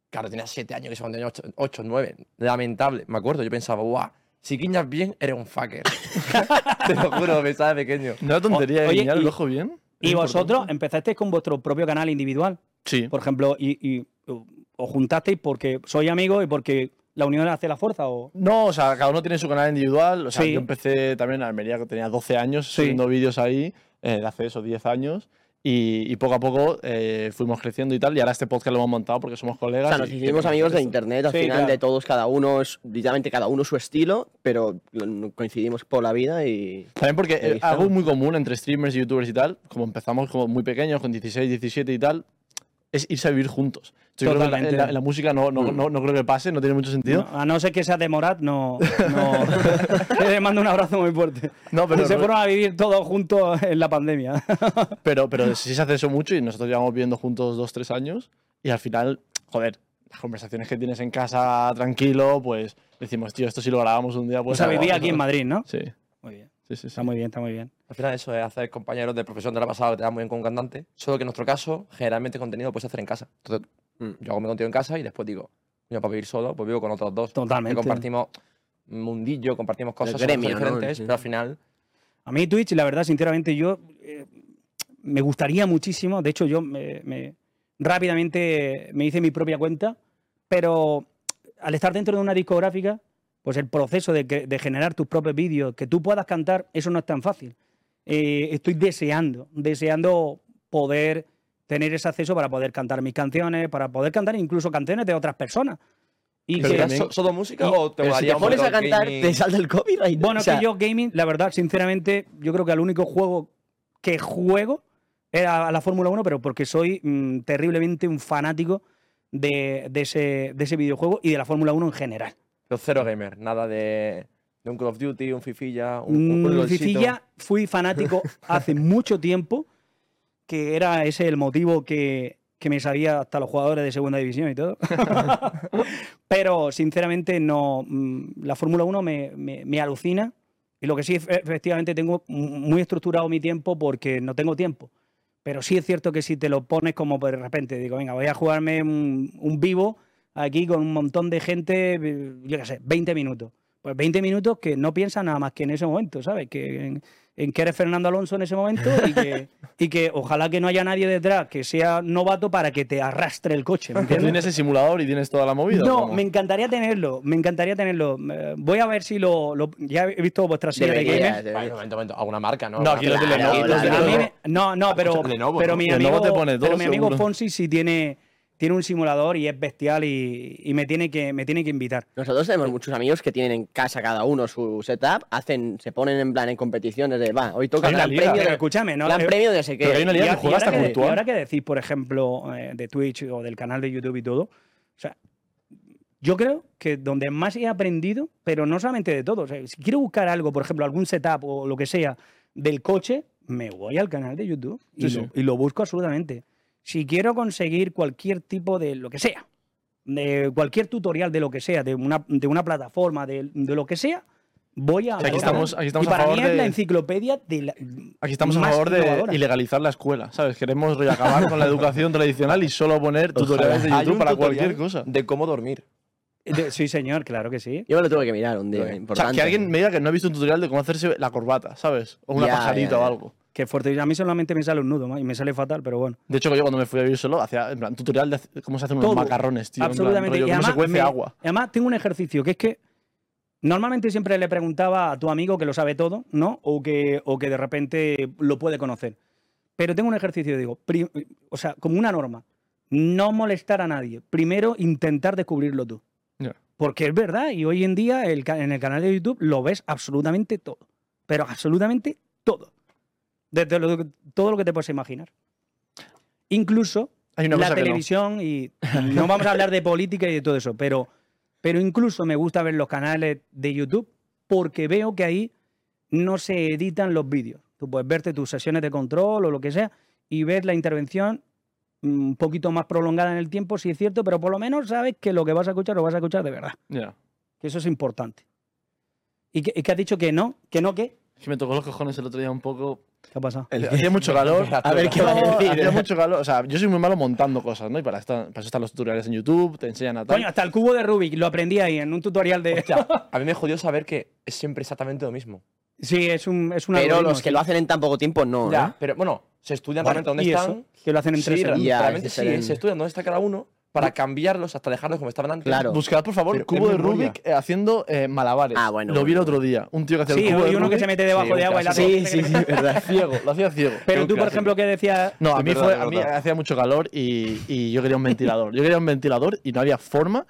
Claro, tenía 7 años, que tenía 8, 9. Lamentable. Me acuerdo, yo pensaba, guau, si guiñas bien, eres un fucker. Te lo juro, pensaba de pequeño. No era tontería O- oye, guiñar el ojo bien. Y Es vosotros importante. empezasteis con vuestro propio canal individual, Sí. por ejemplo, y, y os juntasteis porque sois amigos y porque la unión hace la fuerza. O... No, o sea, cada uno tiene su canal individual. O sea, Sí. yo empecé también en Almería, que tenía 12 años, Sí. subiendo vídeos ahí, eh, de hace esos 10 años. Y, y poco a poco eh, fuimos creciendo y tal. Y ahora este podcast lo hemos montado porque somos O colegas. sea, nos hicimos amigos de internet, al Sí, final claro. de todos, cada uno es, literalmente cada uno su estilo, pero coincidimos por la vida y... También porque eh, algo muy común entre streamers y youtubers y tal, como empezamos como muy pequeños, con 16, 17 y tal, es irse a vivir juntos. Yo creo que la, música no, no, no, no creo que pase, no tiene mucho sentido. No, a no ser que sea de Morat, no. Le mando un abrazo muy fuerte. No, pero- se fueron a vivir todos juntos en la pandemia. Pero, pero sí se hace eso mucho y nosotros llevamos viviendo juntos dos, tres años y al final, joder, las conversaciones que tienes en casa tranquilo, pues decimos, tío, esto si lo grabamos un día, o pues... sea, algo". vivía aquí en Madrid, ¿no? Sí, Muy bien. Sí, sí. Está muy bien, está muy bien. Al final eso es hacer compañeros de profesión de la pasada que te da muy bien con un cantante. Solo que en nuestro caso, generalmente contenido lo puedes hacer en casa. Entonces, Mm. yo hago mi contenido en casa y después digo, yo para vivir solo, pues vivo con otros dos. Totalmente. Que compartimos mundillo, compartimos cosas gremio, ¿no? diferentes, Sí. pero al final A mí Twitch, la verdad, sinceramente, yo eh, me gustaría muchísimo. De hecho, yo me, me- rápidamente me hice mi propia cuenta, pero al estar dentro de una discográfica, pues el proceso de, que- de generar tus propios vídeos, que tú puedas cantar, eso no es tan fácil. Eh, estoy deseando, deseando poder tener ese acceso para poder cantar mis canciones, para poder cantar incluso canciones de otras personas. Y Pero que- ¿Sería también- so- solo música y- o te si te pones a cantar, gaming? te salta el copyright. Bueno, O sea, que yo gaming, la verdad, sinceramente, yo creo que el único juego que juego era la Fórmula 1, pero porque soy mm, terriblemente un fanático de, de ese, de ese videojuego y de la Fórmula 1 en general. Pero cero gamer, nada de, de un Call of Duty, un Fifilla, un, un, un Mm. Fifilla fui fanático hace mucho tiempo, que era ese el motivo que, que me sabía hasta los jugadores de segunda división y todo. Pero sinceramente no, mm, la Fórmula 1 me, me- me alucina y lo que sí, efe- efectivamente tengo muy estructurado mi tiempo porque no tengo tiempo. Pero sí es cierto que si te lo pones como de repente, digo, venga, voy a jugarme un, un vivo aquí con un montón de gente, eh, yo qué sé, 20 minutos. Pues 20 minutos que no piensas nada más que en ese momento, ¿sabes? Que en, en que eres Fernando Alonso en ese momento y que, y que ojalá que no haya nadie detrás que sea novato para que te arrastre el coche, ¿me entiendes? ¿Tienes el simulador y tienes toda la movida? No, me encantaría tenerlo, me encantaría tenerlo. Eh, Voy a ver si lo, lo- ya he visto vuestra serie de gamers. deberías. Bueno, momento, momento, alguna marca, ¿no? No, aquí los de Lenovo. claro, de Lenovo. no, no, pero, Lenovo, pero ¿no? mi Lenovo amigo, te pone pero mi amigo seguro. Fonsi sí tiene, tiene un simulador y es bestial y, y me, tiene que, me tiene que invitar. Nosotros tenemos muchos amigos que tienen en casa cada uno su setup, hacen, se ponen en plan en competiciones de, va, hoy toca gran liga. premio, de, escúchame, ¿no? gran Eh, premio de sé qué. Pero hay una liga y que juega hasta ahora que, virtual. y ahora que decís, por ejemplo, eh, de Twitch o del canal de YouTube y todo, o sea, yo creo que donde más he aprendido, pero no solamente de todo, o sea, si quiero buscar algo, por ejemplo, algún setup o lo que sea del coche, me voy al canal de YouTube y, Sí, lo, sí. y lo busco absolutamente. Si quiero conseguir cualquier tipo de lo que sea, de cualquier tutorial de lo que sea, de una, de una plataforma, de, de lo que sea, voy a... Sí, aquí a- estamos- aquí estamos y a para favor mí es la de- enciclopedia de la, Aquí estamos a favor de ilegalizar la escuela, ¿sabes? Queremos acabar con la educación tradicional y solo poner tutoriales de YouTube para cualquier cosa. De cómo dormir. De- sí, señor, claro que sí. Yo me lo tuve que mirar un día, O sea, O sea, importante. que alguien me diga que no ha visto un tutorial de cómo hacerse la corbata, ¿sabes? O una Ya, pajarita ya, o ya. algo. Que fuerte. A mí solamente me sale un nudo y me sale fatal, pero bueno. De hecho, yo cuando me fui a vivir solo, hacía en plan, tutorial de cómo se hacen unos Todo. macarrones, tío. en plan, Absolutamente. rollo, y cómo se además, me- agua. y además tengo un ejercicio que es que normalmente siempre le preguntaba a tu amigo que lo sabe todo, ¿no? O que, o que de repente lo puede conocer. Pero tengo un ejercicio, digo, o sea, como una norma, no molestar a nadie. Primero intentar descubrirlo tú. Porque es verdad, y hoy en día el en el canal de YouTube lo ves absolutamente todo. Pero absolutamente todo. Desde lo todo lo que te puedes imaginar. Incluso Hay una la que no. televisión y no vamos a hablar de política y de todo eso, pero, pero incluso me gusta ver los canales de YouTube porque veo que ahí no se editan los vídeos. Tú puedes verte tus sesiones de control o lo que sea y ver la intervención mm, un poquito más prolongada en el tiempo, si es cierto, pero por lo menos sabes que lo que vas a escuchar lo vas a escuchar de verdad. Que eso es importante. ¿Y que, has dicho que no? ¿Que no qué? Que me tocó los cojones el otro día un poco. ¿Qué ha pasado? El- Hacía mucho calor. A ver qué va a decir. Hacía mucho calor. O sea, yo soy muy malo montando cosas, ¿no? Y para, esta- para eso están los tutoriales en YouTube, te enseñan a tal. Coño, hasta el cubo de Rubik lo aprendí ahí en un tutorial de... A mí me jodió saber que es siempre exactamente lo mismo. Sí, es un, es un Pero los que sí. lo hacen en tan poco tiempo, no. Ya, ¿eh? pero bueno, se estudian Bueno, realmente dónde ¿y están. eso? Que lo hacen en Sí, tres. Ya, realmente es sí, se estudian dónde está cada uno para cambiarlos hasta dejarlos como estaban antes. Claro. Buscad, por favor, Pero cubo de. Rubik eh, haciendo eh, malabares. Ah, bueno, Lo vi el otro día. Un tío que hacía Sí, el cubo y de uno que Rubik. se mete debajo Sí, de agua y la. Sí, sí, sí, verdad. Ciego, lo hacía ciego. Pero un tú, por ejemplo, que decías. No, a mí, fue, a mí hacía mucho calor y, y yo quería un ventilador. Yo quería un ventilador y no había forma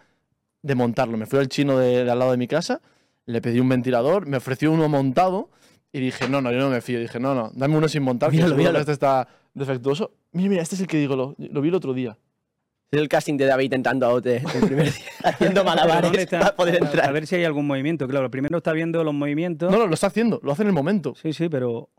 de montarlo. Me fui al chino de, de al lado de mi casa, le pedí un ventilador, me ofreció uno montado y dije, no, no, yo no me fío. Dije, no, no, dame uno sin montar, que Míralo, que míralo. este está defectuoso. Mira, mira, este es el que digo, lo, lo vi el otro día. Es el casting de David intentando a Ote el primer día, haciendo ¿dónde malabares está? para poder A- A entrar. ver si hay algún movimiento. Claro, primero está viendo los movimientos. No, no, lo está haciendo, lo hace en el momento. Sí, sí, pero.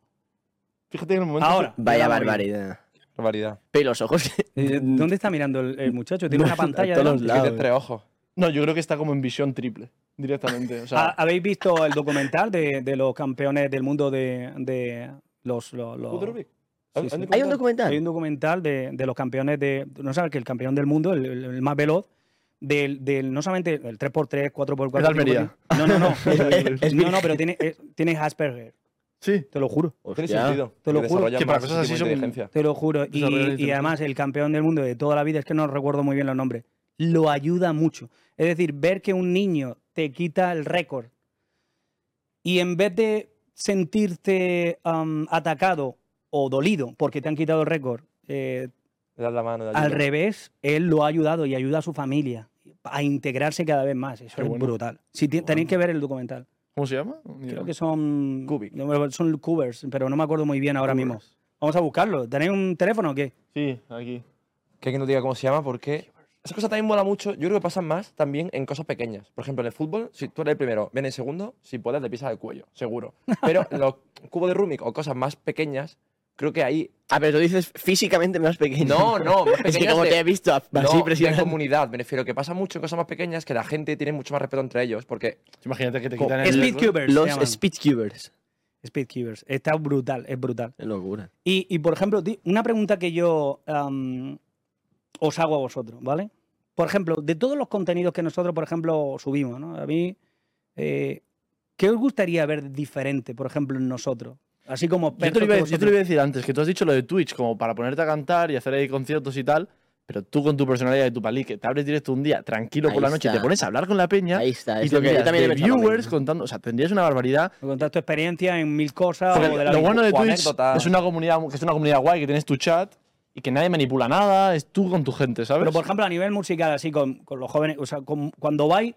Fíjate en el momento. Ahora. Vaya barbaridad. Barbaridad. Pero los ojos. Eh, ¿Dónde está mirando el, el muchacho? Tiene No, una pantalla todos delante? lados. Tiene entre ojos. No, yo creo que está como en visión triple, directamente. O sea, ¿Ha- ¿Habéis visto el documental de, de los campeones del mundo de, de los. los- los- ¿Cubo de? Sí, ¿Hay- sí. hay Hay un documental. Hay un documental de, de los campeones de. No sabes que el campeón del mundo, el, el- el más veloz, del, del- no solamente el 3x3, 4x4. Es de Almería. 5x5. No, no, no. Es no, no, pero tiene, es- tiene Asperger. sí. Te lo juro. Tiene sentido. Te lo juro. Que para cosas así son-. Te lo juro. Y, además, el campeón del mundo de toda la vida, es que no recuerdo muy bien los nombres, lo ayuda mucho. Es decir, ver que un niño te quita el récord y en vez de sentirte atacado o dolido porque te han quitado el récord, eh, Le das la mano. al revés, él lo ha ayudado y ayuda a su familia a integrarse cada vez más. Eso Qué es bueno. brutal. Si tenéis que ver el documental. ¿Cómo se llama? Creo que son. Cubic. no, Son cubers, pero no me acuerdo muy bien ahora mismo. Vamos a buscarlo. ¿Tenéis un teléfono o qué? Sí, aquí. Que alguien nos diga cómo se llama, porque esa cosa también mola mucho. Yo creo que pasan más también en cosas pequeñas. Por ejemplo, en el fútbol, si tú eres el primero, viene el segundo, si puedes, le pisas el cuello, seguro. Pero en los cubos de Rubik o cosas más pequeñas, creo que ahí. Ah, pero tú dices físicamente más pequeño. No, no, más Es que como de- te he visto así no, de comunidad. Me refiero que pasa mucho en cosas más pequeñas que la gente tiene mucho más respeto entre ellos. Porque Imagínate que te quitan el. Speedcubers. Los speedcubers. Speedcubers. Está brutal, es brutal. Qué locura. Y, y, por ejemplo, una pregunta que yo os hago a vosotros, ¿vale? Por ejemplo, de todos los contenidos que nosotros, por ejemplo, subimos, ¿no? A mí, eh, ¿qué os gustaría ver diferente, por ejemplo, en nosotros? Así como Yo te, lo iba, yo te lo iba a decir antes, que tú has dicho lo de Twitch, como para ponerte a cantar y hacer ahí conciertos y tal, pero tú con tu personalidad y tu palí, que te abres directo un día tranquilo por Ahí la noche y está. te pones a hablar con la peña Ahí está. y Es lo que yo también de viewers contando, o sea, tendrías una barbaridad. Me contar tu experiencia en mil cosas o de la lo bueno de Twitch es una comunidad que es una comunidad guay, que tienes tu chat y que nadie manipula nada, es tú con tu gente, ¿sabes? Pero, por ejemplo, a nivel musical, así con, con los jóvenes, o sea, con- cuando vais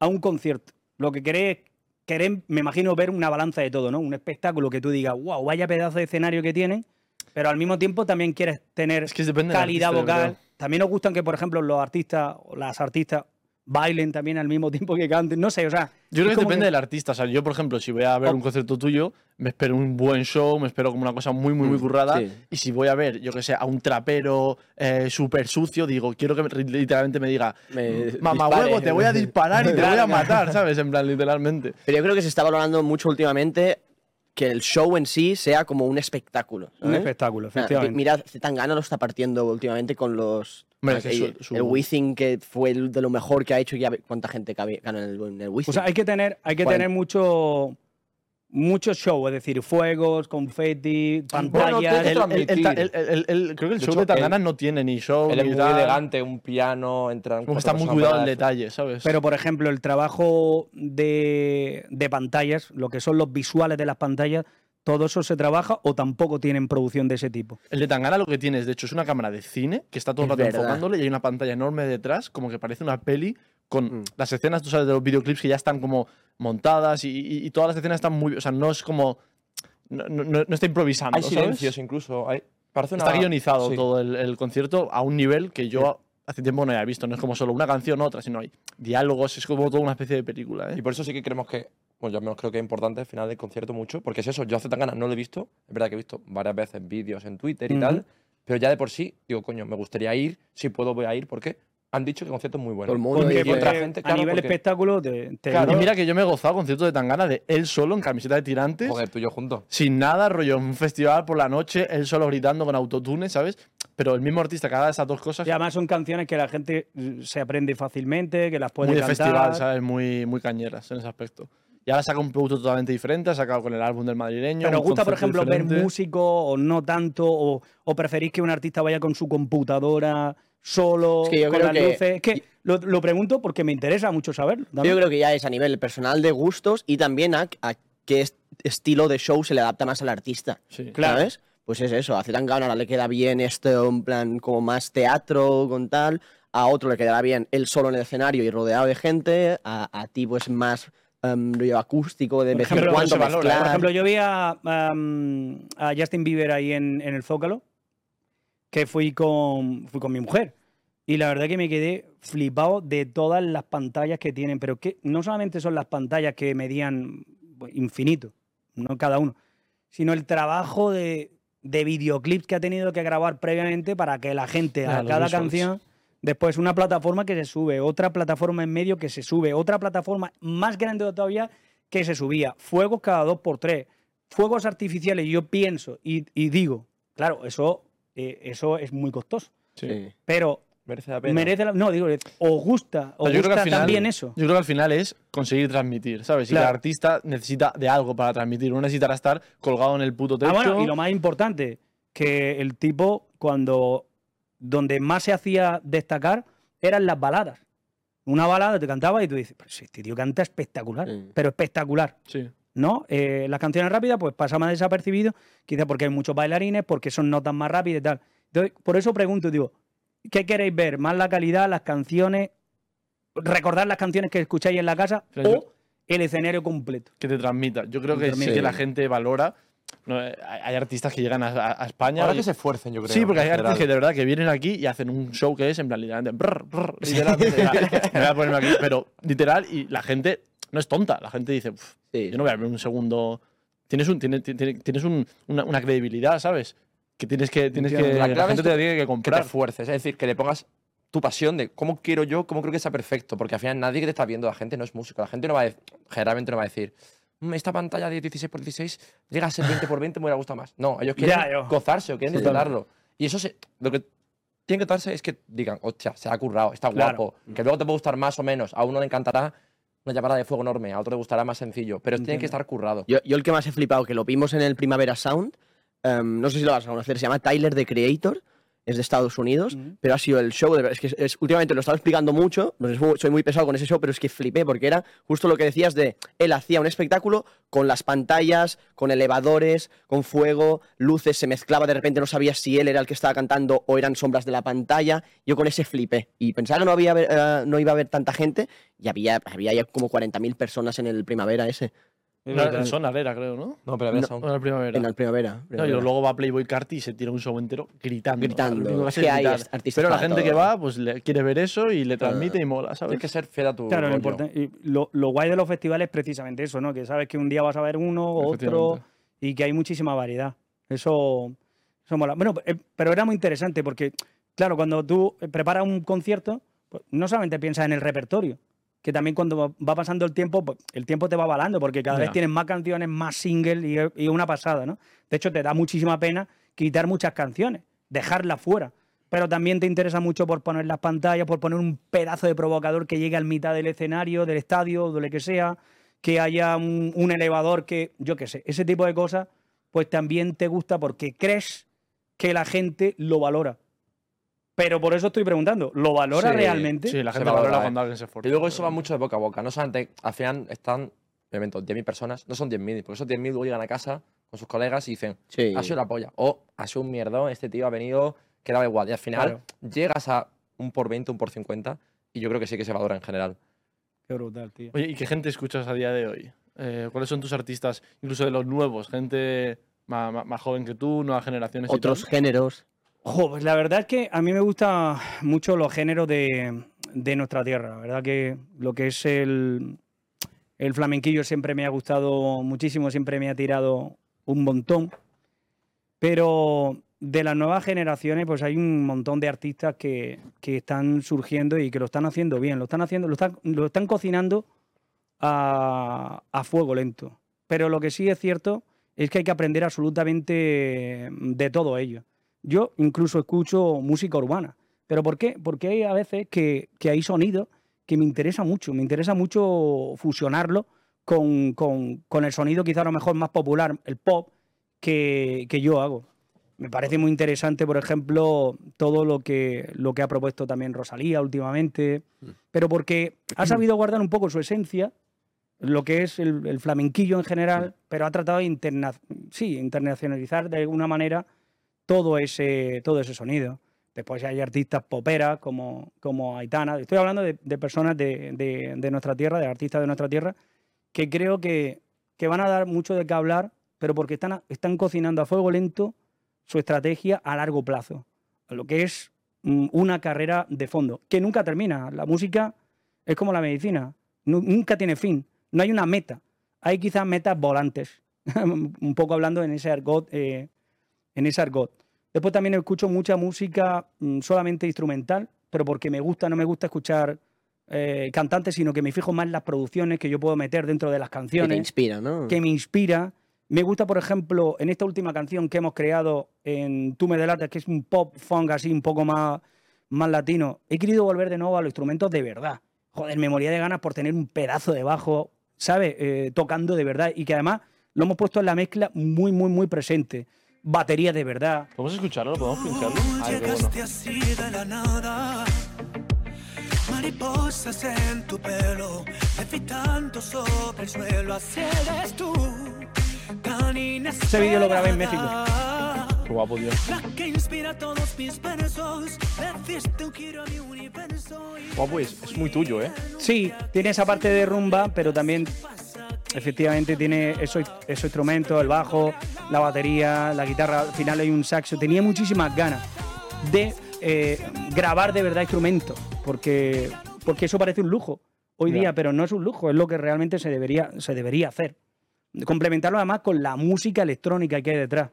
a un concierto, lo que queréis, queréis, me imagino, ver una balanza de todo, ¿no? Un espectáculo que tú digas, wow, vaya pedazo de escenario que tienen, pero al mismo tiempo también quieres tener es que calidad vocal. También nos gustan que, por ejemplo, los artistas o las artistas bailen también al mismo tiempo que canten. No sé, o sea. Yo creo que depende del artista. O sea, yo, por ejemplo, si voy a ver Oh. un concierto tuyo, me espero un buen show, me espero como una cosa muy, muy, muy currada. sí. Y si voy a ver, yo que sé, a un trapero eh, súper sucio, digo, quiero que me- literalmente me diga, Me mamá dispare". huevo, te voy a disparar y te voy a matar, ¿sabes? En plan, literalmente. Pero yo creo que se está valorando mucho últimamente que el show en sí sea como un espectáculo. Un espectáculo, efectivamente. Mira, Zetangana lo está partiendo últimamente con los. Hombre, es que aquel- su- su- El Wizzing, que fue el de lo mejor que ha hecho. Ya ve- cuánta gente cabe- gana en el, en el Wizzing. O sea, hay que tener, hay que tener mucho, mucho show, es decir, fuegos, confeti, pantallas. El- el- el- el- el- el- creo que el De show hecho, de Tangana no tiene ni show Él es muy tal. elegante, un piano, entran Como está muy cuidado el detalle, ¿sabes? Pero, por ejemplo, el trabajo de, de pantallas, lo que son los visuales de las pantallas, ¿todo eso se trabaja o tampoco tienen producción de ese tipo? El de Tangana lo que tiene es, de hecho, es una cámara de cine que está todo el rato verdad. enfocándole y hay una pantalla enorme detrás, como que parece una peli con Mm. las escenas, tú sabes, de los videoclips que ya están como montadas y, y- y todas las escenas están muy. O sea, no es como. No, no- está improvisando. Hay ¿sabes? silencios incluso. Hay, parece una, Está guionizado sí. todo el, el concierto a un nivel que yo hace tiempo no había visto. No es como solo una canción, otra, sino hay diálogos, es como toda una especie de película. ¿eh? Y por eso sí que creemos que, bueno, yo al menos creo que es importante el final del concierto mucho, porque es eso, yo hace tan ganas no lo he visto, es verdad que he visto varias veces vídeos en Twitter y Ujú. tal, pero ya de por sí, digo, coño, me gustaría ir, si puedo voy a ir, porque han dicho que el concierto es muy bueno. Todo el mundo Porque, y otra porque gente, a claro, nivel porque- espectáculo te, te- Claro. Y mira que yo me he gozado concierto de Tangana de él solo en camiseta de tirantes. Joder, tú y yo juntos. sin nada, rollo, un festival por la noche, él solo gritando con autotune, ¿sabes? Pero el mismo artista que haga esas dos cosas, Y además son canciones que la gente eh, se aprende fácilmente, que las puede muy de cantar. festival, ¿sabes? Muy, muy cañeras en ese aspecto. Y ahora saca un producto totalmente diferente, ha sacado con el álbum del madrileño. Pero os gusta, por ejemplo, ver músico o no tanto, o, o preferís que un artista vaya con su computadora solo, Es que yo con creo las que- luces. Es que lo, lo pregunto porque me interesa mucho saberlo. también. Yo creo que ya es a nivel personal de gustos y también a, a qué est- estilo de show se le adapta más al artista. Sí. Claro. ¿Sabes? Pues es eso, a Zetangana ahora le queda bien esto en plan como más teatro con tal, a otro le quedará bien él solo en el escenario y rodeado de gente, a, a ti pues más em, rollo acústico de Por vez en ejemplo, cuando mezclar. Por ejemplo, yo vi a, a Justin Bieber ahí en, en el Zócalo, que fui con, fui con mi mujer. Y la verdad que me quedé flipado de todas las pantallas que tienen, pero que no solamente son las pantallas que medían pues, infinito, no cada uno, sino el trabajo de, de videoclips que ha tenido que grabar previamente para que la gente Ah, a los cada canción, después una plataforma que se sube, otra plataforma en medio que se sube, otra plataforma más grande todavía que se subía, fuegos cada dos por tres, fuegos artificiales, yo pienso y, y digo, claro, eso, eh, eso es muy costoso, Sí. Pero Merece la pena. merece la, no, digo, os gusta, os yo creo que gusta al final, también eso. Yo creo que al final es conseguir transmitir, ¿sabes? Claro. que el artista necesita de algo para transmitir. No necesitará estar colgado en el puto techo. Ah, bueno, y lo más importante, que el tipo, cuando donde más se hacía destacar eran las baladas. Una balada te cantaba y tú dices, pero si este tío canta espectacular, Sí. pero espectacular. Sí. ¿no? Eh, las canciones rápidas, pues pasa más desapercibido, quizá porque hay muchos bailarines, porque son notas más rápidas y tal. Entonces, por eso pregunto, digo, ¿qué queréis ver? ¿Más la calidad, las canciones, recordar las canciones que escucháis en la casa Pero yo- o el escenario completo? Que te transmita. Yo creo Que sí que la gente valora. No, eh, hay hay artistas que llegan a, a- España. Ahora y- que se esfuercen, yo creo. Sí, porque hay en artistas que general. de verdad que vienen aquí y hacen un show que es en plan literalmente. brr, brr, literalmente, me voy a ponerme aquí, pero literal, y la gente no es tonta. La gente dice, "Uf, Sí. yo no voy a ver un segundo. Tienes, un, tienes, tienes- un- una, una credibilidad, ¿sabes? Que tienes que. Tienes que. La la, gente te tiene que que te comprar. esfuerces, es decir, que le pongas tu pasión de cómo quiero yo, cómo creo que sea perfecto, porque al final nadie que te está viendo, la gente no es músico, la gente no va a, generalmente no va a decir, "Mm, esta pantalla de 16 por 16 llega a ser 20 por 20, me hubiera gustado más. No, ellos quieren Ya, yo. gozarse o quieren Sí. disfrutarlo. Y eso se, lo que tiene que darse es que digan, hostia, se ha currado, está Claro. guapo, que luego te puede gustar más o menos, a uno le encantará una llamada de fuego enorme, a otro le gustará más sencillo, pero tiene que estar currado. Yo, yo el que más he flipado, que lo vimos en el Primavera Sound, em, no sé si lo vas a conocer, se llama Tyler the Creator, es de Estados Unidos, pero ha sido el show, de, es que es- es- últimamente lo estaba explicando mucho, sé, soy muy- soy muy pesado con ese show, pero es que flipé, porque era justo lo que decías de, él hacía un espectáculo con las pantallas, con elevadores, con fuego, luces, se mezclaba, de repente no sabías si él era el que estaba cantando o eran sombras de la pantalla, yo con ese flipé, y pensaba que no, había, eh, no iba a haber tanta gente, y había, había ya como 40.000 personas en el Primavera ese, No, en Sonar era, creo, ¿no? No, pero No, en el primavera. en el Primavera. No, y luego va Playboy Carti y se tira un show entero gritando. Gritando. Es que hay artistas Pero la gente que va, pues le quiere ver eso y le transmite y mola, ¿sabes? Tienes que ser fiel a tu Claro, lo, rollo. importante- y lo, lo guay de los festivales es precisamente eso, ¿no? Que sabes que un día vas a ver uno, otro, y que hay muchísima variedad. Eso, eso mola. Bueno, eh, pero era muy interesante porque, claro, cuando tú preparas un concierto, pues, no solamente piensas en el repertorio, que también cuando va- pasando el tiempo, pues, el tiempo te va avalando, porque cada vez tienes más canciones, más singles y, una pasada, ¿no? De hecho, te da muchísima pena quitar muchas canciones, dejarlas fuera. Pero también te interesa mucho por poner las pantallas, por poner un pedazo de provocador que llegue al mitad del escenario, del estadio, de lo que sea, que haya un, un elevador que, yo qué sé, ese tipo de cosas, pues también te gusta porque crees que la gente lo valora. Pero por eso estoy preguntando, ¿lo valora Sí, realmente? Sí, la Se gente valora, valora eh. cuando alguien se esfuerza. Y luego eso va mucho de boca a boca. No solamente, al final están, me invento, 10.000 personas, no son 10.000, porque esos 10.000 luego llegan a casa con sus colegas y dicen, Sí. ha sido la polla. O ha sido un mierdón, este tío ha venido, que daba igual. Y al final Claro. llegas a un por 20, un por 50, y yo creo que sí que se valora en general. Qué brutal, tío. Oye, ¿y qué gente escuchas a día de hoy? Eh, ¿Cuáles son tus artistas, incluso de los nuevos? Gente más, más- más joven que tú, nuevas generaciones. y Otros tal? géneros. Pues la verdad es que a mí me gustan mucho los géneros de, de nuestra tierra. La verdad que lo que es el, el flamenquillo siempre me ha gustado muchísimo, siempre me ha tirado un montón. Pero de las nuevas generaciones, pues hay un montón de artistas que, que están surgiendo y que lo están haciendo bien. Lo están haciendo, lo están, lo están cocinando a, a fuego lento. Pero lo que sí es cierto es que hay que aprender absolutamente de todo ello. Yo incluso escucho música urbana. ¿Pero por qué? Porque hay a veces que, que hay sonidos que me interesa mucho. Me interesa mucho fusionarlo con, con- con el sonido quizá a lo mejor más popular, el pop, que, que yo hago. Me parece muy interesante, por ejemplo, todo lo que, lo que ha propuesto también Rosalía últimamente, pero porque ha sabido guardar un poco su esencia, lo que es el, el flamenquillo en general, pero ha tratado de interna- sí, internacionalizar de alguna manera todo ese, todo ese sonido. Después hay artistas poperas como, como Aitana. Estoy hablando de, personas de, de- nuestra tierra, de artistas de nuestra tierra, que creo que, que van a dar mucho de qué hablar, pero porque están, están cocinando a fuego lento su estrategia a largo plazo. Lo que es mm, una carrera de fondo, que nunca termina. La música es como la medicina, nu- nunca tiene fin, no hay una meta. Hay quizás metas volantes, un poco hablando en ese argot. eh, en ese argot. Después también escucho mucha música mm, solamente instrumental, pero porque me gusta, no me gusta escuchar eh, cantantes, sino que me fijo más en las producciones que yo puedo meter dentro de las Que te canciones inspira, ¿no? que me inspira. Me gusta, por ejemplo, en esta última canción que hemos creado en Tú me delatas, que es un pop funk así un poco más, más latino, he querido volver de nuevo a los instrumentos de verdad. Joder, me moría de ganas por tener un pedazo de bajo, ¿sabes? Eh, tocando de verdad y que además lo hemos puesto en la mezcla muy, muy, muy presente. Batería de verdad. ¿Podemos escucharlo? ¿Podemos pincharlo? Ay, qué bueno. Llegaste así de la nada. Mariposas en tu pelo, levitando sobre el suelo. Así eres tú, tan Ese vídeo lo grabé en México. Qué guapo, Dios. La que inspira todos mis versos. Le diste un giro a mi universo. y Guapo, es, es muy tuyo, ¿eh? Sí, tiene esa parte de rumba, pero también efectivamente tiene esos, esos instrumentos, el bajo, la batería, la guitarra, al final hay un saxo. Tenía muchísimas ganas de eh, grabar de verdad instrumentos, porque, porque eso parece un lujo hoy día, pero no es un lujo, es lo que realmente se debería, se debería hacer. Complementarlo además con la música electrónica que hay detrás.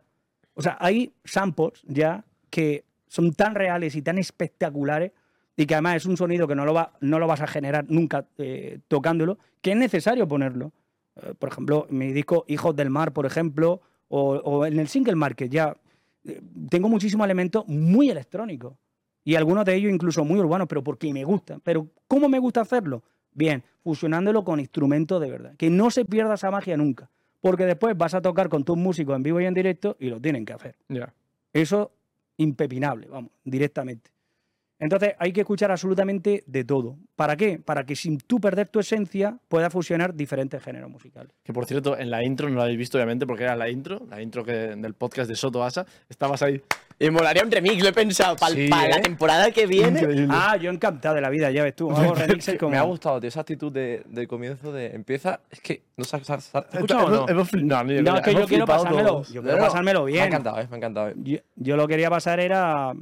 O sea, hay samples ya que son tan reales y tan espectaculares y que además es un sonido que no lo, va, no lo vas a generar nunca eh, tocándolo, que es necesario ponerlo. Eh, por ejemplo, mi disco Hijos del Mar, por ejemplo, o, o en el Single Market ya eh, tengo muchísimos elementos muy electrónicos y algunos de ellos incluso muy urbanos, pero porque me gustan. Pero ¿cómo me gusta hacerlo? Bien, fusionándolo con instrumentos de verdad. Que no se pierda esa magia nunca. Porque después vas a tocar con tus músicos en vivo y en directo y lo tienen que hacer. Ya. Eso impepinable, vamos, directamente. Entonces hay que escuchar absolutamente de todo. ¿Para qué? Para que sin tú perder tu esencia puedas fusionar diferentes géneros musicales. Que por cierto, en la intro no la habéis visto, obviamente, porque era la intro, la intro que, del podcast de Soto Asa. Estabas ahí. Y molaría un remix, lo he pensado. Para Sí, la ¿eh? temporada que viene. Increíble. Ah, yo encantado de la vida, ya ves tú. Hago remixes como... Me ha gustado, tío, esa actitud de, del comienzo de empieza. Es que no sabes. ¿Has escuchado o no? hemos no, No, coña, es que yo quiero pasármelo. todos. Yo quiero No, no, pasármelo Me ha bien. encantado, eh, me ha encantado. eh. Yo, yo lo quería pasar era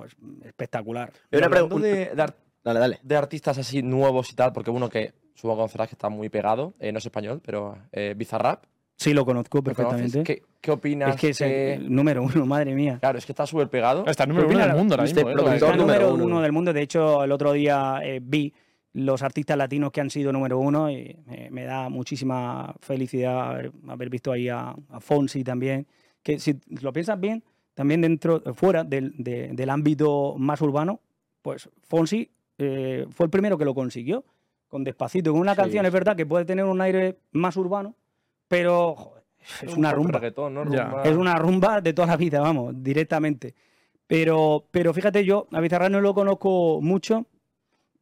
pues espectacular. Y una Hablando pregunta- de, de ar- Dale, dale. de artistas así nuevos y tal, porque uno que supongo que conocerás que está muy pegado, eh, no es español, pero eh, Bizarrap. Sí, lo conozco perfectamente. ¿Qué, qué opinas? Es que es ¿Qué- el número uno, madre mía. Claro, es que está súper pegado. Está número Pues uno del mundo ahora este mismo. ¿eh? productor Está número número uno. uno del mundo. De hecho, el otro día eh, vi los artistas latinos que han sido número uno y me, me da muchísima felicidad haber, haber visto ahí a, a Fonsi también. Que si lo piensas bien, también dentro, fuera del, de- del ámbito más urbano, pues Fonsi eh, fue el primero que lo consiguió. con Despacito, con una Sí, canción, es verdad que puede tener un aire más urbano, pero joder, es una un rumba. Es una rumba de toda la vida, vamos, directamente. Pero, pero fíjate, yo a Bizarrap no lo conozco mucho,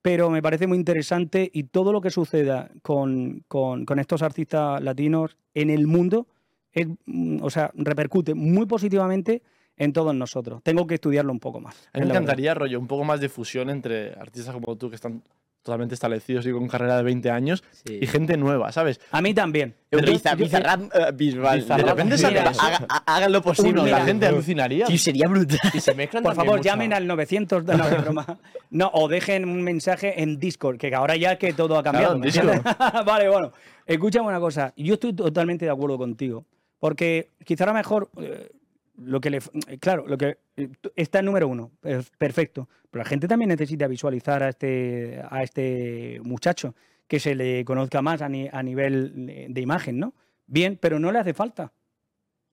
pero me parece muy interesante y todo lo que suceda con, con- con estos artistas latinos en el mundo, es, mm, o sea, repercute muy positivamente en todos nosotros. Tengo que estudiarlo un poco más. A mí me verdad. encantaría, rollo, un poco más de fusión entre artistas como tú que están totalmente establecidos y con carrera de 20 años Sí. y gente nueva, ¿sabes? A mí también. Bizarrap, Bisbal. Bizarrap, de repente sale. Haga- hagan lo posible. La gente alucinaría. Tío, sería brutal. Y se mezclan Por favor, llamen al 900 de no, de broma. No, o dejen un mensaje en Discord, que ahora ya que todo ha cambiado. en ¿me Discord. entiendes? vale, bueno. Escúchame una cosa. Yo estoy totalmente de acuerdo contigo. Porque quizá a lo mejor eh, lo que le. eh, Claro, lo que eh, está en número uno. per- Perfecto. Pero la gente también necesita visualizar a este, a este muchacho, que se le conozca más a, ni- a nivel de- de imagen, ¿no? Bien, pero no le hace falta.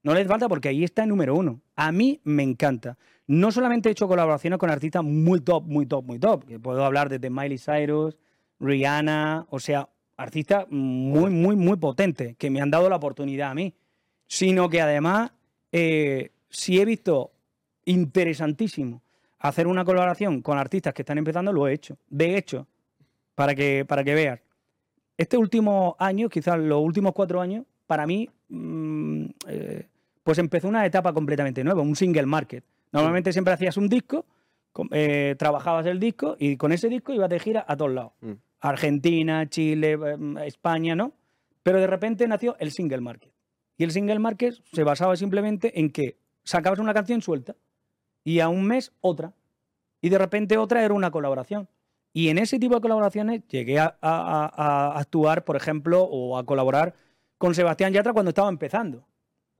No le hace falta porque ahí está en número uno. A mí me encanta. No solamente he hecho colaboraciones con artistas muy top, muy top, muy top. Que puedo hablar desde Miley Cyrus, Rihanna, o sea, artistas muy, muy, muy potentes que me han dado la oportunidad a mí. Sino que además, eh, si he visto interesantísimo hacer una colaboración con artistas que están empezando, lo he hecho. De hecho, para que, para que veas, este último año, quizás los últimos cuatro años, para mí, mm, eh, pues empezó una etapa completamente nueva, un single market. Normalmente siempre hacías un disco, eh, trabajabas el disco y con ese disco ibas de gira a todos lados. Mm. Argentina, Chile, em, España, ¿no? Pero de repente nació el single market. Y el single market se basaba simplemente en que sacabas una canción suelta y a un mes otra. Y de repente otra era una colaboración. Y en ese tipo de colaboraciones llegué a, actuar, por ejemplo, o a colaborar con Sebastián Yatra cuando estaba empezando.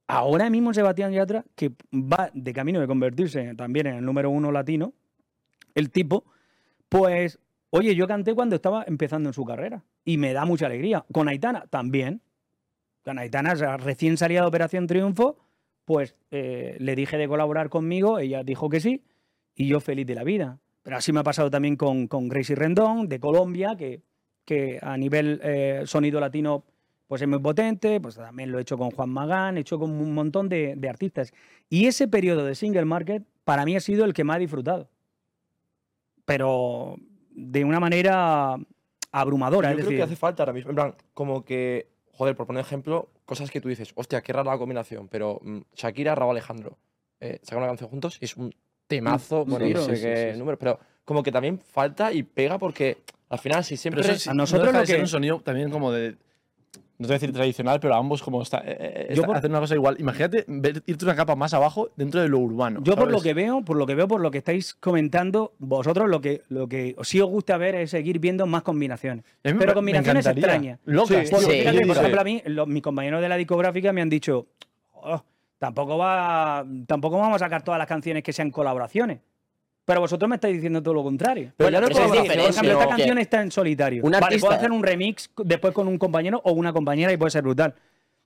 Ahora mismo Sebastián Yatra, que va de camino de convertirse también en el número uno latino, el tipo, pues, oye, yo canté cuando estaba empezando en su carrera y me da mucha alegría. Con Aitana también. Con Aitana, recién salía de Operación Triunfo, pues eh, le dije de colaborar conmigo, ella dijo que sí, y yo feliz de la vida. Pero así me ha pasado también con, con Gracie Rendón, de Colombia, que, que a nivel eh, sonido latino pues es muy potente, pues también lo he hecho con Juan Magán, he hecho con un montón de, de artistas. Y ese periodo de single market para mí ha sido el que más he disfrutado. Pero de una manera abrumadora. Yo es creo decir, que hace falta ahora mismo. En plan, como que, joder, por poner ejemplo, cosas que tú dices, hostia, qué rara la combinación, pero mm, Shakira, Raúl Alejandro, eh, sacan una canción juntos y es un temazo, bueno, sí, no sí, sé sí, qué sí, sí. número, pero como que también falta y pega porque al final, si siempre. Pero eso a no nosotros deja lo que- un sonido también como de. No te voy a decir tradicional, pero ambos como está, eh, eh, está- por- hacer una cosa igual. Imagínate ver- irte una capa más abajo dentro de lo urbano. Yo por lo que veo, por lo que veo, por lo que estáis comentando, vosotros lo que, lo que sí os gusta ver es seguir viendo más combinaciones. Pero me combinaciones extrañas. Locas, Sí. Porque Sí, fíjate, por ejemplo, a mí, los- mis compañeros de la discográfica me han dicho, "Oh, tampoco, va, tampoco vamos a sacar todas las canciones que sean colaboraciones. Pero vosotros me estáis diciendo todo lo contrario. Pero ya no colaboración, Por ejemplo, esta canción está en solitario. Un vale, artista- puedo hacer un remix después con un compañero o una compañera y puede ser brutal.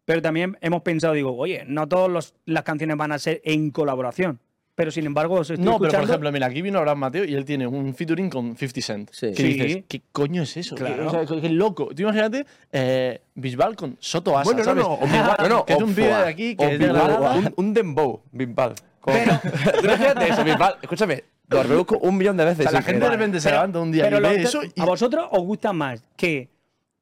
Pero también hemos pensado, digo, oye, no todas las canciones van a ser en colaboración. Pero sin embargo, os estoy No, pero por escuchando. ejemplo, mira, aquí vino Abraham Mateo y él tiene un featuring con 50 Cent. Sí. Que Sí. dices, ¿qué coño es eso? Claro. ¿Qué, o sea, qué- qué loco. Tú imagínate eh, Bisbal con Soto Asa, Bueno, no, ¿sabes? no, o Bisbal- no, no, que es o un pibe de aquí que es de Bisbal, Granada. un, un dembow, Bisbal. Con- Tú Imagínate eso, Bisbal. Escúchame, lo rebusco un millón de O veces. sea, la gente de repente se levanta un día pero y ve eso y ¿A vosotros os gusta más que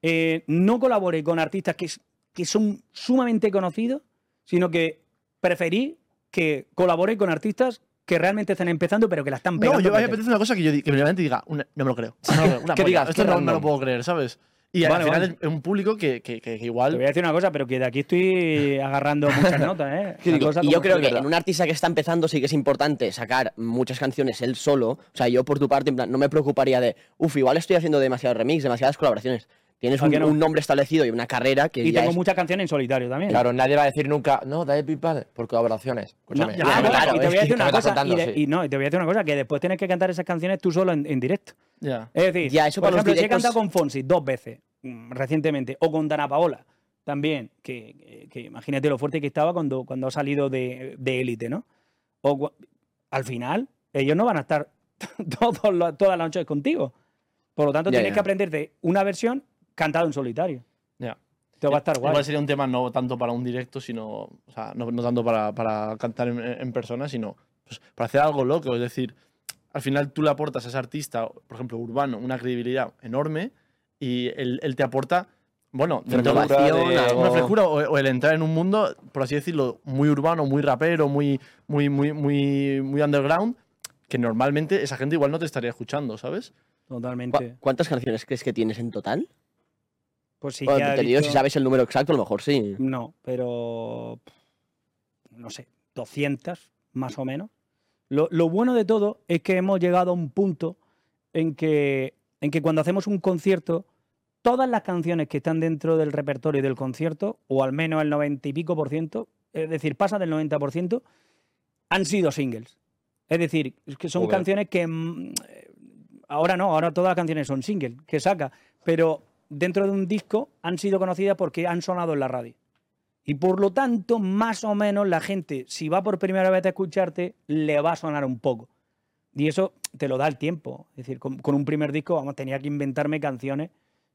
eh, no colabore con artistas que, que son sumamente conocidos, sino que preferís que colabore con artistas que realmente están empezando, pero que la están No, pegando? yo a mí me potente? apetece una cosa que yo que me levante y diga, una- no me lo creo. No me lo creo, una Que polla, digas, esto no, no lo puedo creer, ¿sabes? Y al Vale, final vale. es un público que, que, que- que Te igual. voy a decir una cosa, pero que de aquí estoy agarrando muchas notas, ¿eh? ¿Qué La digo? Y yo creo que verdad. en un artista que está empezando sí que es importante sacar muchas canciones él solo. O sea, yo por tu parte, en plan, no me preocuparía de, uff, igual estoy haciendo demasiados remix, demasiadas colaboraciones. Tienes ¿A un, que no? un nombre establecido y una carrera que Y ya tengo es- muchas canciones en solitario también. Claro, nadie va a decir nunca, no, David Bisbal, por colaboraciones. No, ya, claro, y te voy a decir una cosa, contando, y, de- sí. y no, y te voy a decir una cosa, que después tienes que cantar esas canciones tú solo en, en directo. Ya. Es decir, Ya, eso por para los ejemplo, si he cantado con Fonsi dos veces mm, recientemente, o con Dana Paola también, que, que- que imagínate lo fuerte que estaba cuando, cuando ha salido de de élite, ¿no? O al final, ellos no van a estar todos todas las noches contigo. Por lo tanto, Ya, tienes ya. que aprenderte una versión cantada en solitario. Ya. Te va a estar guay. Igual sería un tema no tanto para un directo, sino. O sea, no, no tanto para, para cantar en, en persona, sino pues, para hacer algo loco. Es decir, al final tú le aportas a ese artista, por ejemplo, urbano, una credibilidad enorme y él, él te aporta. Bueno, dentro de- algo- una frescura o, o el entrar en un mundo, por así decirlo, muy urbano, muy rapero, muy, muy, muy, muy, muy underground, que normalmente esa gente igual no te estaría escuchando, ¿sabes? ¿Cu- Totalmente. ¿Cuántas canciones crees que tienes en total? Pues sí, Bueno, ya he te digo, dicho- si sabes el número exacto, a lo mejor sí. No, pero. No sé, 200 más o menos. Lo, lo bueno de todo es que hemos llegado a un punto en que, en que cuando hacemos un concierto, todas las canciones que están dentro del repertorio del concierto, o al menos el 90 y pico por ciento, es decir, pasa del 90 por ciento, han sido singles. Es decir, que son Joder. canciones que. mm, eh, Ahora no, ahora todas las canciones son singles que saca, pero dentro de un disco han sido conocidas porque han sonado en la radio. Y por lo tanto, más o menos la gente, si va por primera vez a escucharte, le va a sonar un poco. Y eso te lo da el tiempo. Es decir, con, con un primer disco, vamos, tenía que inventarme canciones,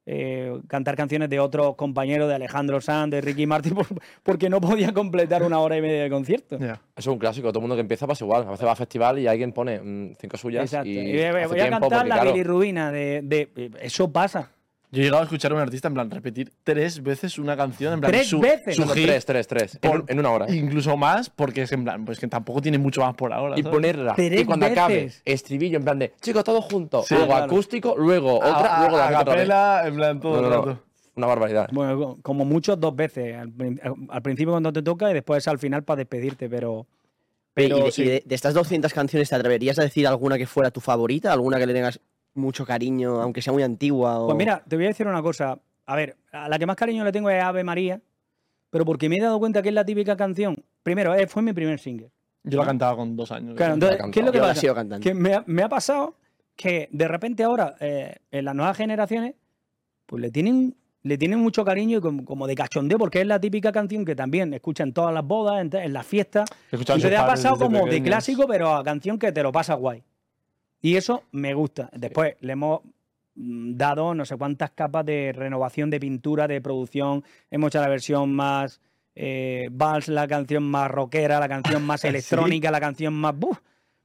eh, cantar canciones de otros compañeros, de Alejandro Sanz, de Ricky Martin, por- porque no podía completar una hora y media de concierto. Ya. Eso es un clásico. Todo el mundo que empieza pasa igual. A veces va a festival y alguien pone mm, cinco suyas. Exacto. Y, Y, eh, voy a cantar porque, la claro, bilirrubina de, de- Eso pasa. Yo he llegado a escuchar a un artista en plan repetir tres veces una canción, en plan ¿Tres su, veces? su no, hit, tres, tres, tres. En, por- un- en una hora. ¿eh? incluso más, porque es en plan, pues que tampoco tiene mucho más por ahora. Y ¿sabes? ponerla. Tres y cuando acabe, veces. estribillo en plan de, chicos, todos juntos. Sí, luego claro. acústico, luego A- otra, a- luego la capela, en plan todo No, el no, no. rato. Una barbaridad. Bueno, co- como mucho dos veces. Al, prin- al principio cuando te toca y después al final para despedirte, pero... Pero y de, sí. y de- de estas 200 canciones, ¿te atreverías a decir alguna que fuera tu favorita? ¿Alguna que le tengas mucho cariño, aunque sea muy antigua? O... Pues mira, te voy a decir una cosa. A ver, a la que más cariño le tengo es Ave María, pero porque me he dado cuenta que es la típica canción. Primero, eh, fue mi primer single. Yo la cantaba con dos años. Claro, entonces, ¿qué es lo que Yo la pasa? Que me ha, me ha pasado que de repente ahora, eh, en las nuevas generaciones, pues le tienen, le tienen mucho cariño y como, como de cachondeo, porque es la típica canción que también escuchan en todas las bodas, en, en las fiestas. Y sus te ha pasado como de clásico, pero a canción que te lo pasa guay. Y eso me gusta. Después le hemos mm, dado no sé cuántas capas de renovación de pintura, de producción. Hemos hecho la versión más eh, vals, la canción más rockera, la canción más electrónica, la canción más... ¡buf!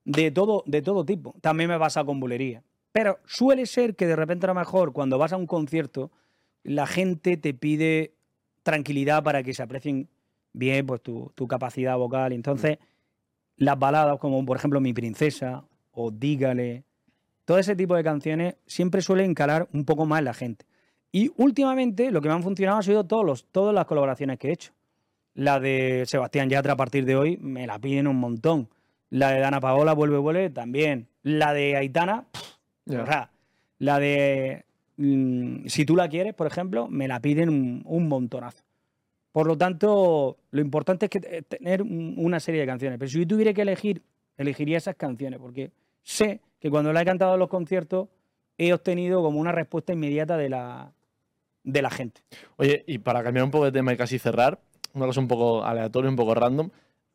de, todo, de todo tipo. También me pasa con bulería. Pero suele ser que de repente a lo mejor cuando vas a un concierto, la gente te pide tranquilidad para que se aprecien bien pues, tu, tu capacidad vocal. Entonces, las baladas como por ejemplo Mi Princesa o Dígale, todo ese tipo de canciones siempre suelen calar un poco más la gente. Y últimamente lo que me han funcionado ha sido todos los, todas las colaboraciones que he hecho. La de Sebastián Yatra a partir de hoy me la piden un montón. La de Dana Paola, Vuelve, Vuelve, también. La de Aitana, Ya. o sea, la de mm, Si tú la quieres, por ejemplo, me la piden un, un montonazo. Por lo tanto, lo importante es que te- tener un- una serie de canciones. Pero si yo tuviera que elegir, elegiría esas canciones, porque sé que cuando la he cantado en los conciertos he obtenido como una respuesta inmediata de la, de la gente. Oye, y para cambiar un poco de tema y casi cerrar, una cosa un poco aleatoria, un poco random.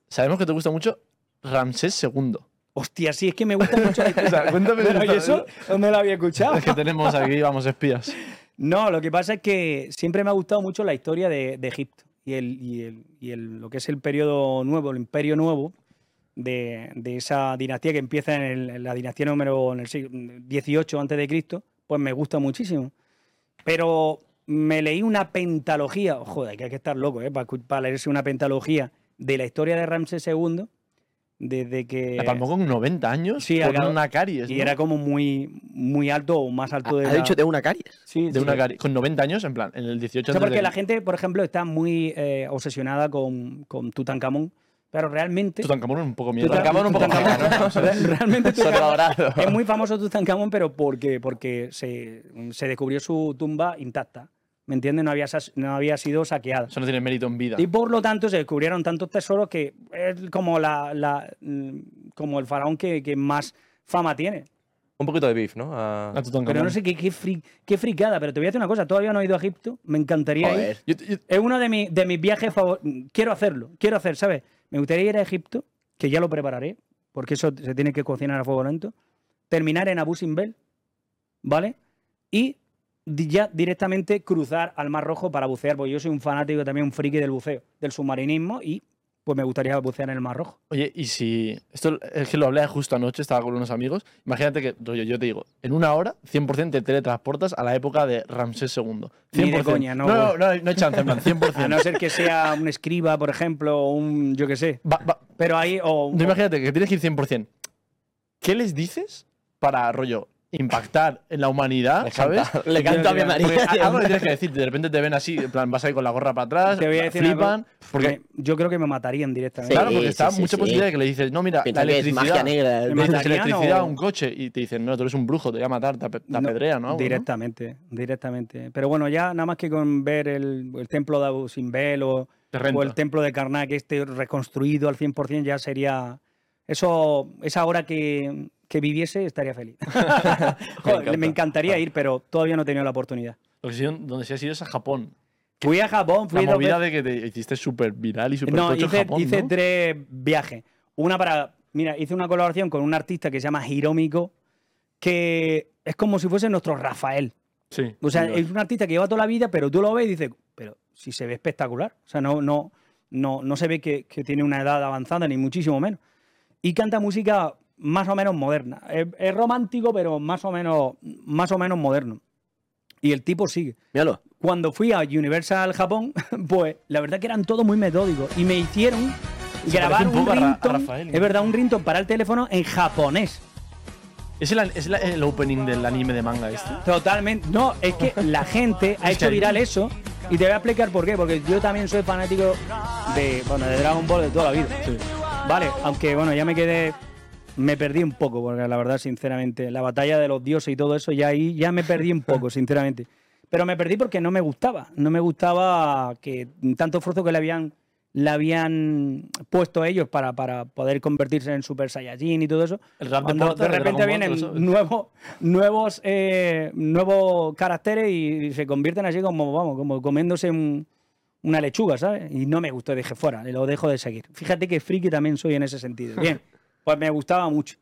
Sabemos que te gusta mucho Ramsés II. Hostia, sí, es que me gusta mucho. O sea, cuéntame Pero, esta- ¿y eso dónde lo había escuchado? Es que tenemos aquí, vamos, espías. No, lo que pasa es que siempre me ha gustado mucho la historia de, de Egipto y, el, y, el- y el- lo que es el periodo nuevo, el imperio nuevo de, de esa dinastía que empieza en, el- en la dinastía número en el siglo XVIII antes de Cristo, pues me gusta muchísimo. Pero me leí una pentalogía, joder, que hay que estar loco, ¿eh? Para, leerse una pentalogía de la historia de Ramsés II, desde que... La palmó con 90 años Sí, acá- una caries, y ¿no? era como muy, muy alto o más alto de Ha la- dicho de una caries. Sí, de sí. una caries. Con 90 años, en plan, en el 18 O sea, porque de- la gente, por ejemplo, está muy eh, obsesionada con, con Tutankamón, pero realmente... Tutankamón un poco miedo. Tutankamón un poco miedo, Realmente Tutankamón- es muy famoso Tutankamón, pero porque, porque se, se descubrió su tumba intacta. ¿Me entiendes? No había, no había sido saqueada. Eso no tiene mérito en vida. Y por lo tanto se descubrieron tantos tesoros que es como, la, la- mm, como el faraón que, que más fama tiene. Un poquito de beef, ¿no? A- A Tutankamón. Pero no sé qué, qué, fri- qué fricada, pero te voy a decir una cosa, todavía no he ido a Egipto, me encantaría ir. Joder. Yo- yo- Es uno de, mi- de mis viajes favoritos. Quiero hacerlo, quiero hacer, ¿sabes? Me gustaría ir a Egipto, que ya lo prepararé, porque eso se tiene que cocinar a fuego lento. Terminar en Abu Simbel, ¿vale? y ya directamente cruzar al Mar Rojo para bucear, porque yo soy un fanático también, un friki del buceo, del submarinismo y pues me gustaría bucear en el Mar Rojo. Oye, y si. Esto es que lo hablé justo anoche, estaba con unos amigos. Imagínate que, rollo, yo te digo, en una hora, 100% te teletransportas a la época de Ramsés II. 100%. Ni de coña, no, No, no, no, hay- no hay chance, en plan, 100%. A no ser que sea un escriba, por ejemplo, o un, yo qué sé. Va- va- Pero ahí, o, tú imagínate que tienes que ir 100%. ¿Qué les dices para, rollo, impactar en la humanidad, ¿sabes? canta- Le canto a mi María. algo le tienes que decir. De repente te ven así, en plan, vas ahí con la gorra para atrás, Te voy a decir flipan. Porque, yo creo que me matarían directamente. claro, Sí, porque está sí, mucha sí. posibilidad de que le dices, no, mira, la electricidad. magia negra. Le dices electricidad a un coche y te dicen, no, tú eres un brujo, te voy a matar, te, te No, apedrea, ¿no? Directamente, directamente. Pero bueno, ya nada más que con ver el, el templo de Abu Simbel o, o el templo de Karnak, este reconstruido al 100%, ya sería. Eso, esa hora que, que viviese, estaría feliz. Joder, encanta. me encantaría ir, pero todavía no he tenido la oportunidad. Lo que sí, donde sí has ido es a Japón. Fui a Japón, fui La movida de que te hiciste súper viral y súper No, en hice, Japón, hice ¿no? tres viajes. Una para. Mira, hice una colaboración con un artista que se llama Hiromico, que es como si fuese nuestro Rafael. Sí. O sea, es un artista que lleva toda la vida, pero tú lo ves y dices, pero si se ve espectacular. O sea, no, no, no, no se ve que, que tiene una edad avanzada, ni muchísimo menos. Y canta música más o menos moderna. Es, es romántico, pero más o menos, más o menos moderno. Y el tipo sigue. Míralo. Cuando fui a Universal Japón, pues la verdad que eran todos muy metódicos. Y me hicieron Se grabar un un, es verdad, un ringtone para el teléfono en japonés. ¿Es, el, es la- el opening del anime de manga este? Totalmente. No, es que la gente ha hecho viral eso y te voy a explicar por qué. Porque yo también soy fanático de, bueno, de Dragon Ball de toda la vida. Vale, aunque bueno, ya me quedé. Me perdí un poco, porque la verdad, sinceramente, la batalla de los dioses y todo eso, ya ahí ya me perdí un poco, sinceramente. Pero me perdí porque no me gustaba. No me gustaba que tanto esfuerzo que le habían, le habían puesto ellos para, para poder convertirse en Super Saiyajin y todo eso. El rap de de repente vienen nuevos, nuevos, eh, nuevos caracteres y se convierten así como, vamos, como comiéndose un- una lechuga, ¿sabes? Y no me gustó, dije fuera, lo dejo de seguir. Fíjate que friki también soy en ese sentido. Bien, pues me gustaba mucho.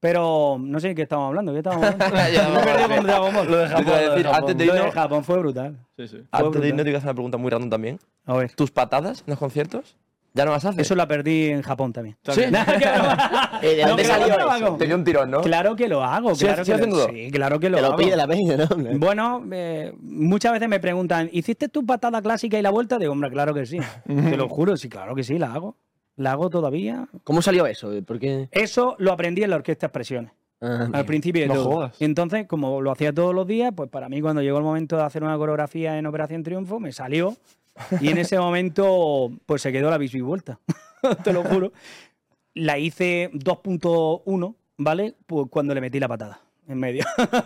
Pero no sé de qué estábamos hablando. ¿Qué estábamos hablando? Ya, Me he perdido con Dragon Ball. Lo de Yo te Japón. iba a lo de decir, Japón. antes de Lo de irnos- Japón fue brutal. Sí, sí. Antes de irnos, te voy a hacer una pregunta muy random también. A ver. ¿Tus patadas en los conciertos? ¿Ya no las haces? Eso la perdí en Japón también. También. Eh, ¿De dónde salió que lo eso? hago. Te dio un tirón, ¿no? Claro que lo hago, ¿Sí- claro sí que lo, haciéndolo? sí, claro que lo Te lo hago. pide la peña, ¿no? Bueno, eh, muchas veces me preguntan, ¿hiciste tu patada clásica y la vuelta? Digo, hombre, claro que sí. Te lo juro, sí, claro que sí, la hago. La hago todavía. ¿Cómo salió eso? ¿Por qué? Eso lo aprendí en la orquesta Expresiones, Ah, al principio de No todo. jodas. Y entonces, como lo hacía todos los días, pues para mí cuando llegó el momento de hacer una coreografía en Operación Triunfo, me salió. Y en ese momento, pues se quedó la vuelta. Te lo juro. La hice 2.1, ¿vale? Pues cuando le metí la patada en medio.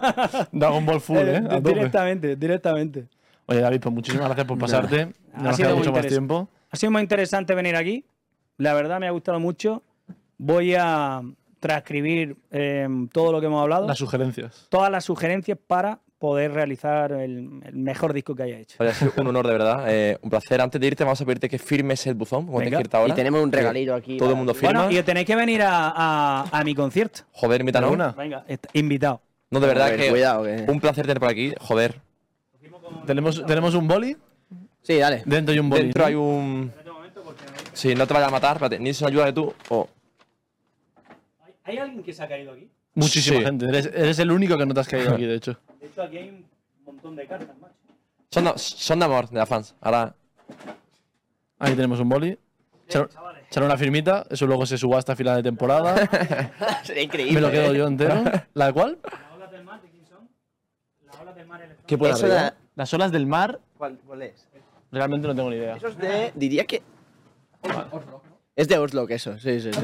Dragon Ball Full, ¿eh? A tope. directamente, directamente. Oye, David, pues muchísimas gracias por pasarte. No Ha sido mucho más tiempo. Ha sido muy interesante venir aquí. La verdad me ha gustado mucho. Voy a transcribir eh, todo lo que hemos hablado, Las sugerencias. todas las sugerencias para poder realizar el, el mejor disco que haya hecho. Ha sido un honor, de verdad. Eh, un placer. Antes de irte, vamos a pedirte que firmes el buzón, como tienes Venga. que irte ahora. Y tenemos un regalito aquí. Todo el mundo firma. Bueno, y tenéis que venir a, a- a mi concierto. Joder, invítanos. ¿De una? Venga, invitado. No, de verdad ver, que cuidado, que- un placer tener por aquí. Joder. ¿Tenemos, ¿Tenemos un boli? Sí, dale. Dentro hay un boli. Dentro ¿no? hay un... Sí, no te vayas a matar. Espérate, ¿necesitas una ayuda de tú? ¿Hay alguien que se ha caído aquí? Muchísima Sí. gente. Eres, eres el único que no te has caído aquí, de hecho. De hecho, aquí hay un montón de cartas, macho. Son, de- son de amor, de las fans. Ahora... Ahí tenemos un boli. Echar, echar una firmita. Eso luego se subasta a final de temporada. Sería increíble. Me lo quedo ¿eh? yo entero. ¿La de cuál? ¿Las olas del mar de quién son? Las olas del mar electrónicas. ¿Qué puede Eso haber? da- Las olas del mar. ¿Cuál, cuál es? Realmente no tengo ni idea. Eso es de. Diría que. Es de Oslo, que eso, sí, sí, sí.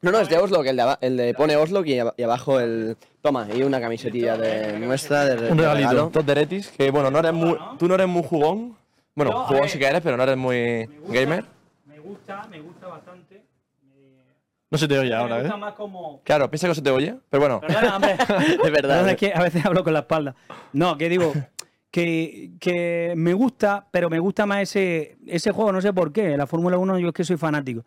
No, no, es de Oslo, que el de, el de pone Oslo y, ab- y abajo el. Toma, y una camisetilla de nuestra. De, Un regalito. de Retis, que bueno, no eres muy... Tú no eres muy jugón. Bueno, jugón sí que eres, pero no eres muy Me gusta- gamer. Me gusta, me gusta bastante. Me, No se te oye me ahora, gusta ¿eh? más como... Claro, piensa que eso te oye, pero bueno. Perdona, hombre. De verdad. Perdona, es que a veces hablo con la espalda. No, que digo que, que me gusta, pero me gusta más ese, ese juego, no sé por qué. La Fórmula 1 yo es que soy fanático.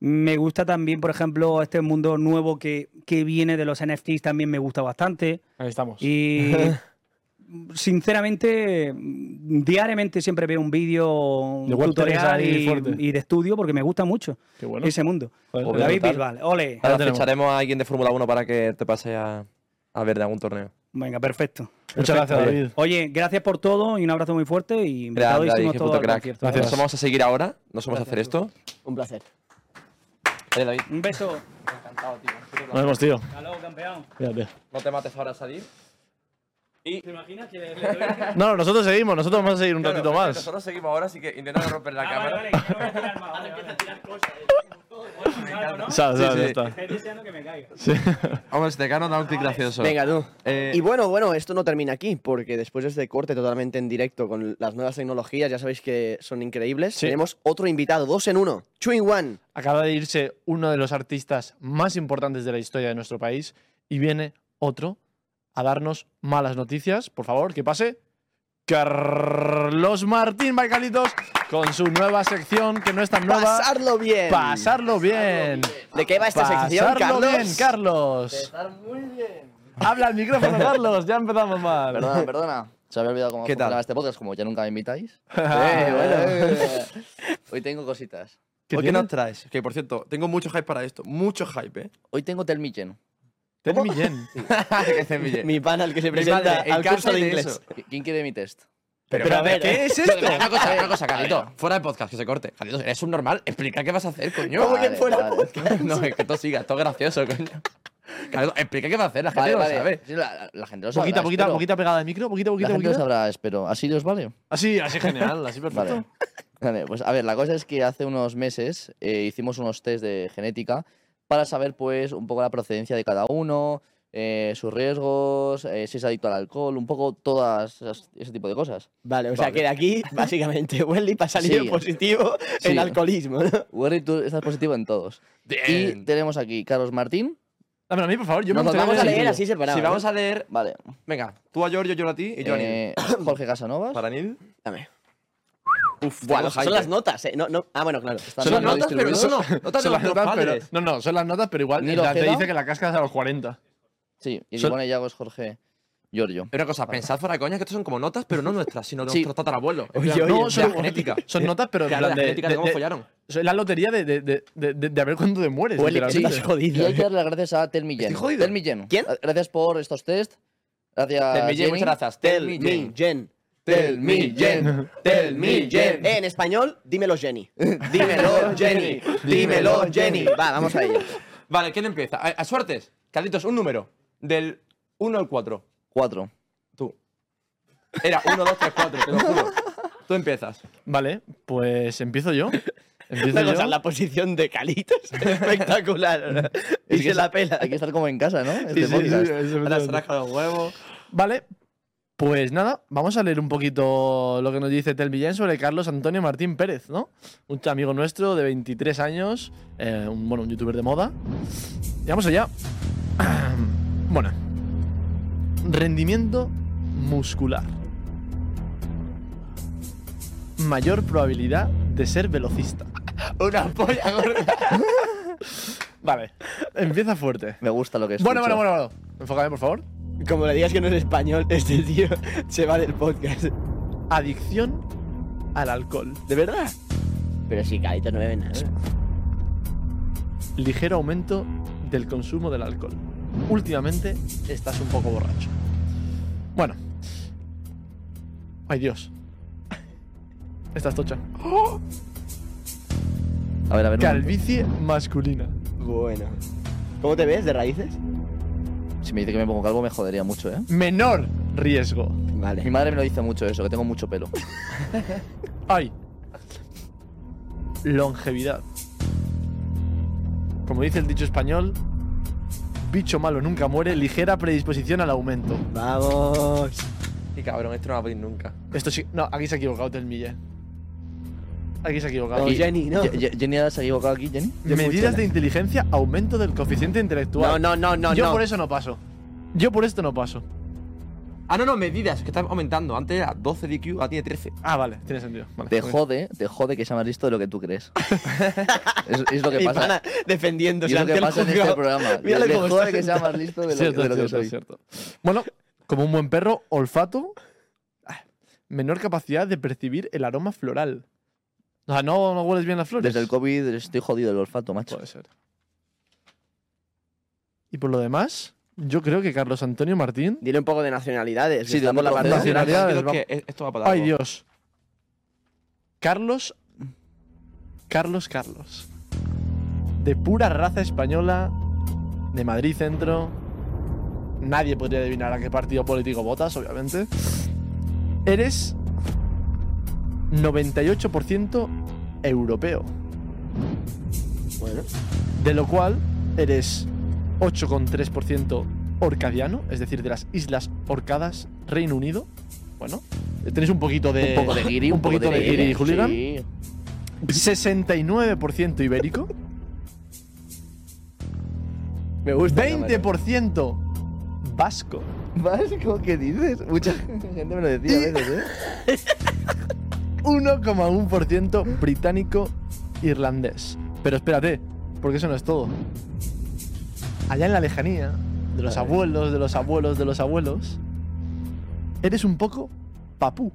Me gusta también, por ejemplo, este mundo nuevo que, que viene de los NFTs también me gusta bastante. Ahí estamos. Y sinceramente, diariamente siempre veo un vídeo, De un Web3 tutorial y, de estudio porque me gusta mucho Qué bueno. ese mundo. Joder, David. Bisbal, ole. Ahora ficharemos a alguien de Fórmula 1 para que te pase a, a ver de algún torneo. Venga, perfecto. Muchas gracias, Oye. David. Oye, gracias por todo y un abrazo muy fuerte y Gracias, invitadísimos qué todos puto al crack. concierto. Gracias. Nos vamos a seguir ahora. Nos vamos a hacer esto. Un placer. Vale, David. Un beso. Encantado, tío. Nos vemos, tío. Hasta luego, campeón. Fíjate. No te mates ahora a salir. ¿Te imaginas que le, le doy No, no, nosotros seguimos, nosotros vamos a seguir un ratito más. Nosotros seguimos ahora, así que intenta no romper la Ah, cámara. vale, vale, que no voy a tirar más. Ahora empieza a tirar cosas. Claro, ¿no? Sabes, Sí, sabes, sí. ya está. Estoy deseando que me caiga. Vamos, este cano da un clic gracioso. Venga, tú. Eh, Y bueno, bueno, esto no termina aquí, porque después de este corte totalmente en directo con las nuevas tecnologías, ya sabéis que son increíbles, Sí. tenemos otro invitado, dos en uno, in one. Acaba de irse uno de los artistas más importantes de la historia de nuestro país y viene otro a darnos malas noticias. Por favor, que pase. Carlos Martín Baicalitos con su nueva sección, que no es tan nueva. Pasarlo bien. Pasarlo bien. ¿De qué va esta sección, Pasarlo Carlos? bien, Carlos. muy bien. Habla al micrófono, Carlos. Ya empezamos mal. Perdona, perdona. Se había olvidado cómo ¿Qué tal? funcionaba este podcast, como ya nunca me invitáis. Eh, Hoy tengo cositas. ¿Qué ¿Hoy qué nos traes? Que por cierto, tengo mucho hype para esto. Mucho hype, ¿eh? Hoy tengo Tell Me Jen. Ten Millén. Mi pana, el que se presenta padre, al curso de de inglés. eso. ¿Qui- ¿Quién quiere mi test? Pero, Pero a ver, ¿qué es esto? Una cosa, una cosa, Carlito. Fuera de podcast, que se corte. Carlito, eres un normal. Explica qué vas a hacer, coño. ¿Cómo que Vale, fuera vale. No, es que esto siga, esto es gracioso, coño. Carlito, explica qué va a hacer, la gente Vale, lo vale. sabe. Sí, la, la gente lo sabrá. Poquita, poquita, espero. poquita pegada de micro, poquita, La poquita, gente lo poquita. sabrá, espero. ¿Así os vale? Así, así genial, así perfecto. Vale. Vale, pues a ver, la cosa es que hace unos meses eh, hicimos unos test de genética para saber, pues, un poco la procedencia de cada uno, eh, sus riesgos, eh, si es adicto al alcohol, un poco todas esas- ese tipo de cosas. Vale, o sea que de aquí, básicamente, Welly ha salido Sí. positivo Sí. en alcoholismo. ¿no? Werry, tú estás positivo en todos. Y Bien. tenemos aquí Carlos Martín. Dámelo a mí, por favor. Yo me Nos Vamos a leer vídeo. así separado. Si vamos a leer. Vale. Venga, tú a Giorgio, yo a ti y yo a Nil. Eh, Jorge Casanovas. Para Nil. Dame. Uf, son las notas, ¿eh? No, no. Ah, bueno, claro. Son bien notas, pero no. Notas de Son las notas, pero, no, no, son las notas, pero igual la- te dice que la cascas a los 40. Sí, y Son- Limón Yago es Jorge Giorgio. Pero una cosa, pensad fuera de coña que estos son como notas, pero no nuestras, sino de Sí. nuestros tatarabuelos. En Oye, plan, oye, no, son genética. Son notas, pero Claro, plan la de, genética de de- cómo de- follaron. son la lotería de, de, de, de, de- de a ver cuándo te mueres. Welly, literalmente. estás Y jodido. hay que darle las gracias a Tell Me Jen. Jodido. Me Jen. ¿Quién? Gracias por estos test. Gracias, Jen, Jenny. muchas gracias. Tell me, Jen. Tell me, Jen. Tell me, Jen. Eh, en español, dímelo, Jenny. Dímelo, Jenny. Dímelo, Jenny. Va, vamos a ello. Vale, ¿quién empieza? A, a suertes. Carlitos, un número. Del 1 al 4. Cuatro. Tú. Era 1, 2, 3, 4, te lo juro. Tú empiezas. Vale, pues empiezo yo. Empiezo yo. cosa, la posición de Calitos es espectacular. y Es que se la pela. Hay que estar como en casa, ¿no? Este Sí, sí, sí, Ahora se rasca los huevos. Vale, pues nada, vamos a leer un poquito lo que nos dice Telmillén sobre Carlos Antonio Martín Pérez, ¿no? Un amigo nuestro de 23 años, eh, un, bueno, un youtuber de moda. Y vamos allá. Bueno, rendimiento muscular. Mayor probabilidad de ser velocista. Una polla gorda. Vale, empieza fuerte. Me gusta lo que es. Bueno, bueno, bueno, bueno. Enfócame, por favor. Como le digas que no es español, este tío se va del podcast. Adicción al alcohol. ¿De verdad? Pero si Calitos no bebe nada. ligero aumento del consumo del alcohol. Últimamente estás un poco borracho. Bueno. Ay Dios. Estás tocha. A ver, a ver. Calvicie masculina. Bueno. ¿Cómo te ves de raíces? Si me dice que me pongo calvo me jodería mucho, ¿eh? Menor riesgo. Mi Vale. madre me lo dice mucho eso, que tengo mucho pelo. Ay. Longevidad. Como dice el dicho español, bicho malo nunca muere, ligera predisposición al aumento. Vamos. Y cabrón, esto no va a venir nunca. Esto sí. No, aquí se ha equivocado Telmille. Aquí se ha equivocado. No, Jenny, no. Ye- Ye- Jenny se ha equivocado aquí, Jenny. Medidas de inteligencia, aumento del coeficiente intelectual. No, no, no, no. Yo no. por eso no paso. Yo por esto no paso. Ah, no, no, medidas, que está aumentando. Antes era 12 de IQ, ahora tiene 13. Ah, vale, tiene sentido. Vale, Te ok. jode, te jode que sea más listo de lo que tú crees. es, es lo que pasa. pana defendiéndose Y es lo ante que el pasa en este juzgado. programa. Mírale Me cómo jode está que sea más listo de lo, Cierto, de lo que cierto, soy. cierto. Bueno, como un buen perro, olfato. ah, Menor capacidad de percibir el aroma floral. O sea, no, no hueles bien las flores. Desde el COVID estoy jodido del olfato, macho. Puede ser. Y por lo demás, yo creo que Carlos Antonio Martín. Dile un poco de nacionalidades. Sí, de por la parte. Tranquilo Nacionalidades, que esto va para Ay. Dios. Carlos. Carlos Carlos. De pura raza española, de Madrid Centro. Nadie podría adivinar a qué partido político votas, obviamente. Eres 98% europeo. Bueno, De lo cual eres 8,3% orcadiano, es decir, de las Islas Orcadas, Reino Unido. Bueno, tenéis un poquito de. un poco de guiri, un poquito de y hooligan. Sí. 69% ibérico. me gusta. 20% vasco. Vasco, ¿qué dices? Mucha gente me lo decía a veces, ¿eh? 1,1% británico irlandés. Pero espérate, porque eso no es todo. Allá en la lejanía, de los abuelos, de los abuelos, de los abuelos, eres un poco papú.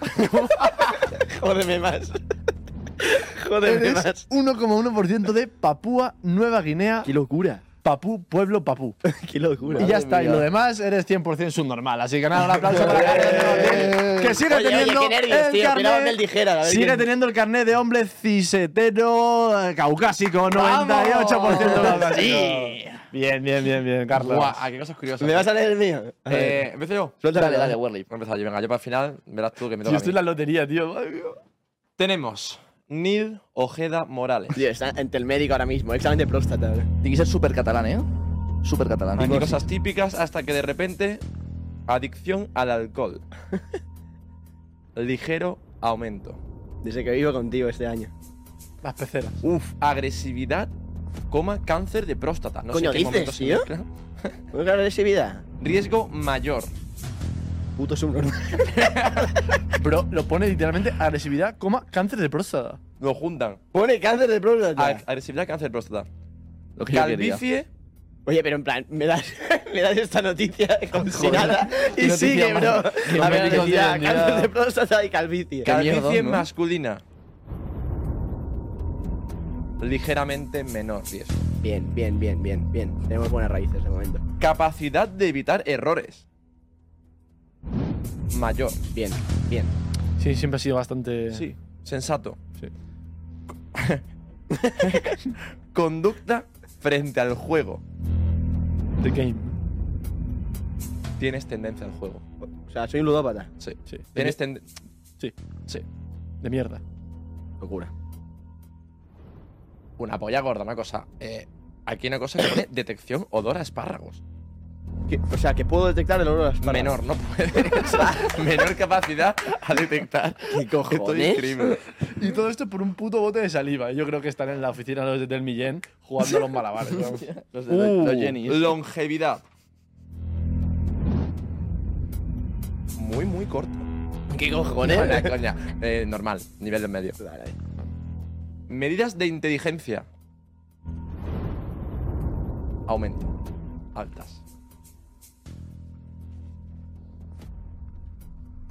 Jódeme más. Jódeme Eres más. 1,1% de Papúa Nueva Guinea, Qué locura. Papú, pueblo papú. Qué locura. Y ya está, y mía. lo demás eres 100% subnormal. Así que nada, un aplauso para Carlos Martín, que sigue Oye, oye, teniendo qué nervios, el tío. carnet- dijera. Sigue quién- teniendo el carnet de hombre cisetero, eh, caucásico, 98% caucásico. Sí. Bien, bien, bien, bien, Carlos. Guau, ah, qué cosas curiosas. ¿Me vas a leer el mío? Eh, ¿Empiezo yo? Suéltale, Dale, dale, Werley. Voy a empezar yo. Venga, yo para el final verás tú que me toca a estoy en la lotería, tío. Tenemos Nil Ojeda Morales. Tío, está ante el médico ahora mismo. Examen de próstata. Tiene que ser súper catalán, ¿eh? Súper catalán. Aquí cosas típicas hasta que de repente adicción al alcohol. Ligero aumento. Desde que vivo contigo este año. Las peceras. Uf, agresividad, coma cáncer de próstata. No Coño, sé qué dices, momento se tío? mezcla. ¿Cómo que agresividad? Riesgo mayor. Puto subnormal. Pero lo pone literalmente agresividad, coma, cáncer de próstata. Lo juntan. Pone cáncer de próstata. Ag- Agresividad, cáncer de próstata. Lo que yo quería. Calvicie, Oye, pero en plan, me das, me das esta noticia como si nada. Qué Y noticia sigue, más- bro. A ver, cáncer de próstata y calvicie. Qué calvicie masculina. Ligeramente menor riesgo. Bien, bien, bien, bien, bien. Tenemos buenas raíces de momento. Capacidad de evitar errores. Mayor. Bien, bien. Sí, siempre ha sido bastante. Sí, sensato. Sí. Conducta frente al juego. The game. Tienes tendencia al juego. O sea, soy un ludópata. Sí. Sí. Tienes tendencia. sí. Sí. De mierda. Locura. Una polla gorda, una cosa. Eh, aquí hay una cosa que pone detección odor a espárragos. O sea, que puedo detectar el olor a espárragos. Menor, no puede. O sea, menor capacidad a detectar. ¿Qué cojones? Y todo esto por un puto bote de saliva. Yo creo que están en la oficina los del Millén jugando a los malabares. vamos. Los, de- los- los Uh, Jennys. longevidad. Muy, muy corto. ¿Qué cojones? Coña, coña. Eh, normal, nivel de medio. Vale. Medidas de inteligencia. Aumento. Altas.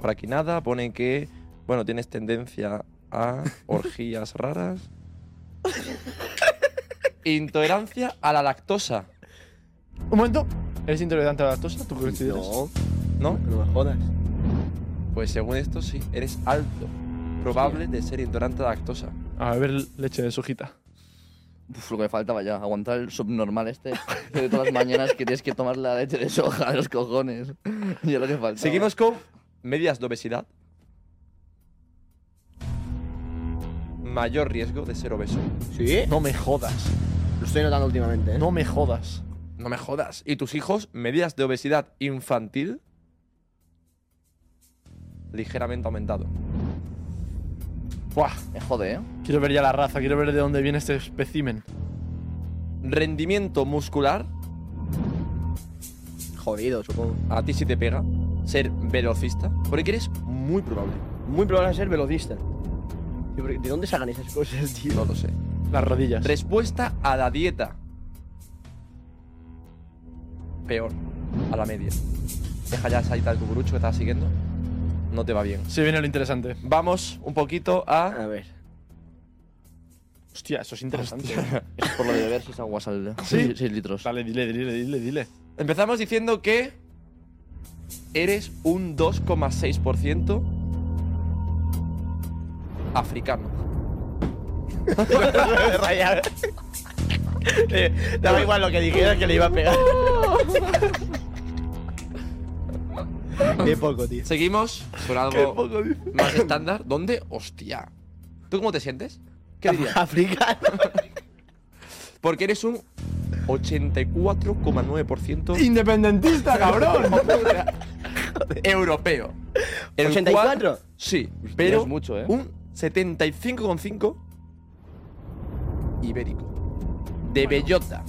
Por aquí nada, pone que, bueno, tienes tendencia a orgías raras. Intolerancia a la lactosa, Un momento. ¿Eres intolerante a la lactosa? ¿Tú eres? No, ¿no? no me jodas. Pues según esto sí, eres alto. Probable de ser intolerante a la lactosa. A beber leche de sojita. Uf, lo que me faltaba ya, aguantar el subnormal este de todas las mañanas que tienes que tomar la leche de soja de los cojones. Ya lo que falta. Seguimos con medidas de obesidad. Mayor riesgo de ser obeso. ¿Sí? No me jodas. Lo estoy notando últimamente, ¿eh? No me jodas. No me jodas. ¿Y tus hijos? Medidas de obesidad infantil ligeramente aumentado. Buah. Me jode, ¿eh? Quiero ver ya la raza, quiero ver de dónde viene este espécimen. Rendimiento muscular, Jodido, supongo. a ti sí te pega. Ser velocista? Porque eres muy probable. Muy probable ser velocista. ¿De dónde sacan esas cosas, tío? No lo sé. Las rodillas. Respuesta a la dieta. Peor. A la media. Deja ya esa dieta de cucurucho que estás siguiendo. No te va bien. Se viene lo interesante. Vamos un poquito a. A ver. Hostia, eso es interesante. Es por lo de beber 6 aguas al día. ¿Sí? 6 litros. Dale, dile, dile, dile, dile. Empezamos diciendo que. Eres un 2,6% africano. Eh, Daba igual lo que dijera que le iba a pegar. Qué poco, tío. Seguimos con algo más estándar. ¿Dónde? Hostia. ¿Tú cómo te sientes? ¿Qué dirías? Africano. Porque eres un 84,9% ¡Independentista, cabrón! europeo. El 84. cual- sí, pero es mucho, ¿eh? un 75,5 ibérico. De bellota.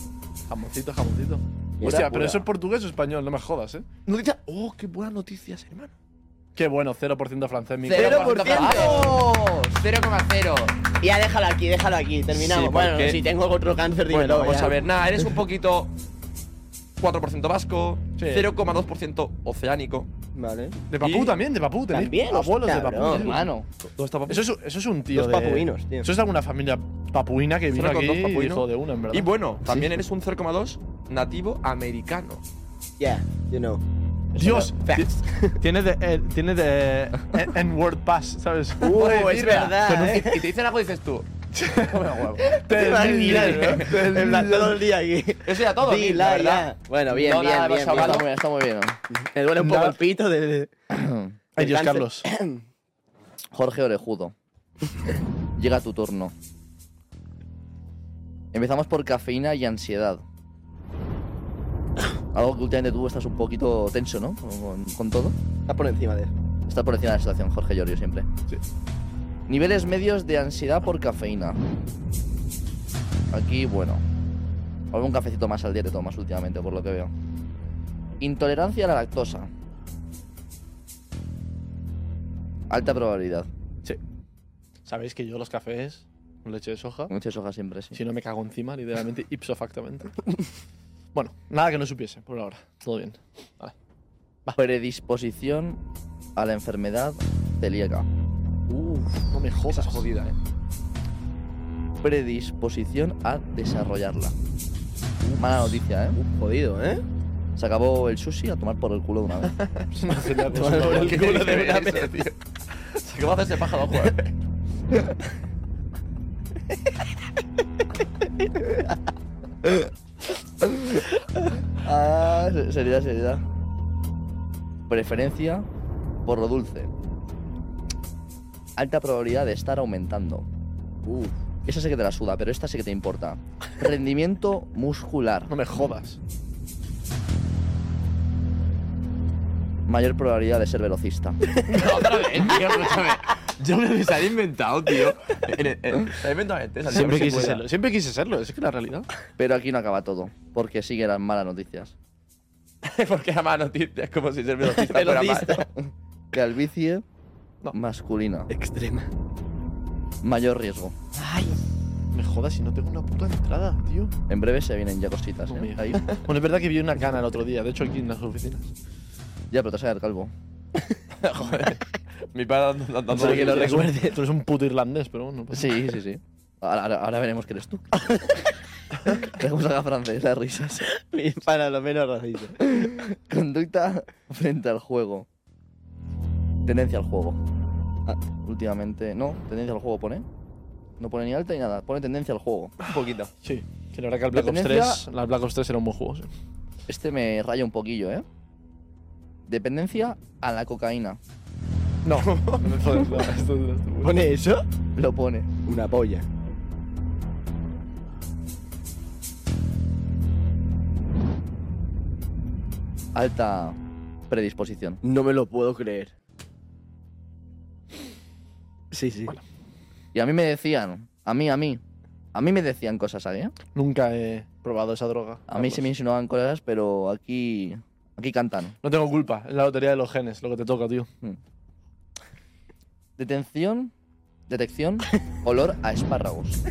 jamoncito, jamoncito. Pura, Hostia, pero pura. eso es portugués o español, no me jodas, ¿eh? Noticia. Oh, qué buenas noticias, hermano. Qué bueno, 0% francés. Mi Cero por ¡Vamos! ciento. 0,0. Ya déjalo aquí, déjalo aquí. Terminamos. Sí, bueno, porque- si tengo otro cáncer, Bueno, dímelo. vamos ya. a ver. Nada, eres un poquito 4% vasco, Sí. 0,2% oceánico. Vale. De papú Y- también, de papú. Tenéis También, abuelos de papú. bro. Hermano. ¿Dónde está papá? Eso es, eso es un tío Los de... papuinos, tío. Eso es de alguna familia papuina que vino con aquí dos y papuinos. dijo de una, en verdad. Y bueno, también eres un 0,2 nativo americano. Yeah, you know. Dios, Facts. tiene de, eh, tiene de en, en Word Pass, ¿sabes? Uh, es verdad. Y ¿eh? y te dicen algo y dices tú. Te. En plan, todo el día aquí. Eso era todo. Sí, Mil, la, verdad. ya. Bueno, bien, No, bien, nada, bien, bien. Está muy bien, está muy bien. Me duele un poco Nada. el pito de... de- Ay, Dios, cáncer. Carlos. Jorge Orejudo. Llega tu turno. Empezamos por cafeína y ansiedad. Algo que últimamente tú estás un poquito tenso, ¿no? Con, con todo. Está por encima de eso. Estás por encima de la situación, Jorge Llorio, siempre. Sí. Niveles medios de ansiedad por cafeína. Aquí, bueno. Algún cafecito más al día te tomas últimamente, por lo que veo. Intolerancia a la lactosa. Alta probabilidad. Sí. Sabéis que yo los cafés con leche de soja, leche de soja siempre, sí. si no me cago encima, literalmente, ipso factamente. Bueno, nada que no supiese por ahora. Todo bien. Vale. Predisposición a la enfermedad celíaca. No me jodas. Esa es jodida, eh. Predisposición a desarrollarla. Mala noticia, ¿eh? Jodido, ¿eh? Se acabó el sushi a tomar por el culo de una vez. Tomar por el ¿Qué culo de una vez. tío? Se acaba de hacerse paja al ojo, eh. Ah, se- seriedad, seriedad. Preferencia por lo dulce. Alta probabilidad de estar aumentando. Uf, esa sé que te la suda, pero esta sí que te importa. Rendimiento muscular. No me jodas. Mayor probabilidad de ser velocista. Otra vez, tío, escúchame. Yo me lo he inventado, tío. Se ha inventado al Siempre quise serlo. Siempre quise serlo. Es que la realidad. Pero aquí no acaba todo, porque siguen las malas noticias. Porque la mala noticia es como si ser velocista fuera malo. Calvicie No. masculina. Extrema. Mayor riesgo. Me jodas si no tengo una puta entrada, tío. En breve se vienen ya cositas, ¿eh? Ahí. Bueno, es verdad que vi una cana el otro día. De hecho, aquí en las oficinas. Ya, pero te vas a calvo. Joder. Mi padre dando- que lo recuerde. Tú eres un puto irlandés, pero bueno. pues- Sí, sí, sí. Ahora, ahora- veremos que eres tú. Dejemos a la francesa, risas. Para lo menos racista. Conducta frente al juego. Tendencia al juego. Ah, últimamente. No, tendencia al juego pone. No pone ni alta ni nada. Pone tendencia al juego. Un poquito. Sí. Que la verdad que el Black Ops Dependencia- 3, la Black Ops 3 era un buen juego, sí. Este me raya un poquillo, ¿eh? Dependencia a la cocaína. No. ¿Pone eso? Lo pone. Una polla. Alta predisposición. No me lo puedo creer. Sí, sí. Y a mí me decían, a mí, a mí, a mí me decían cosas, ¿sabes? Nunca he probado esa droga. A mí se me insinuaban cosas, pero aquí, Aquí cantan. No tengo culpa, es la lotería de los genes, lo que te toca, tío. Detención, detección, olor a espárragos.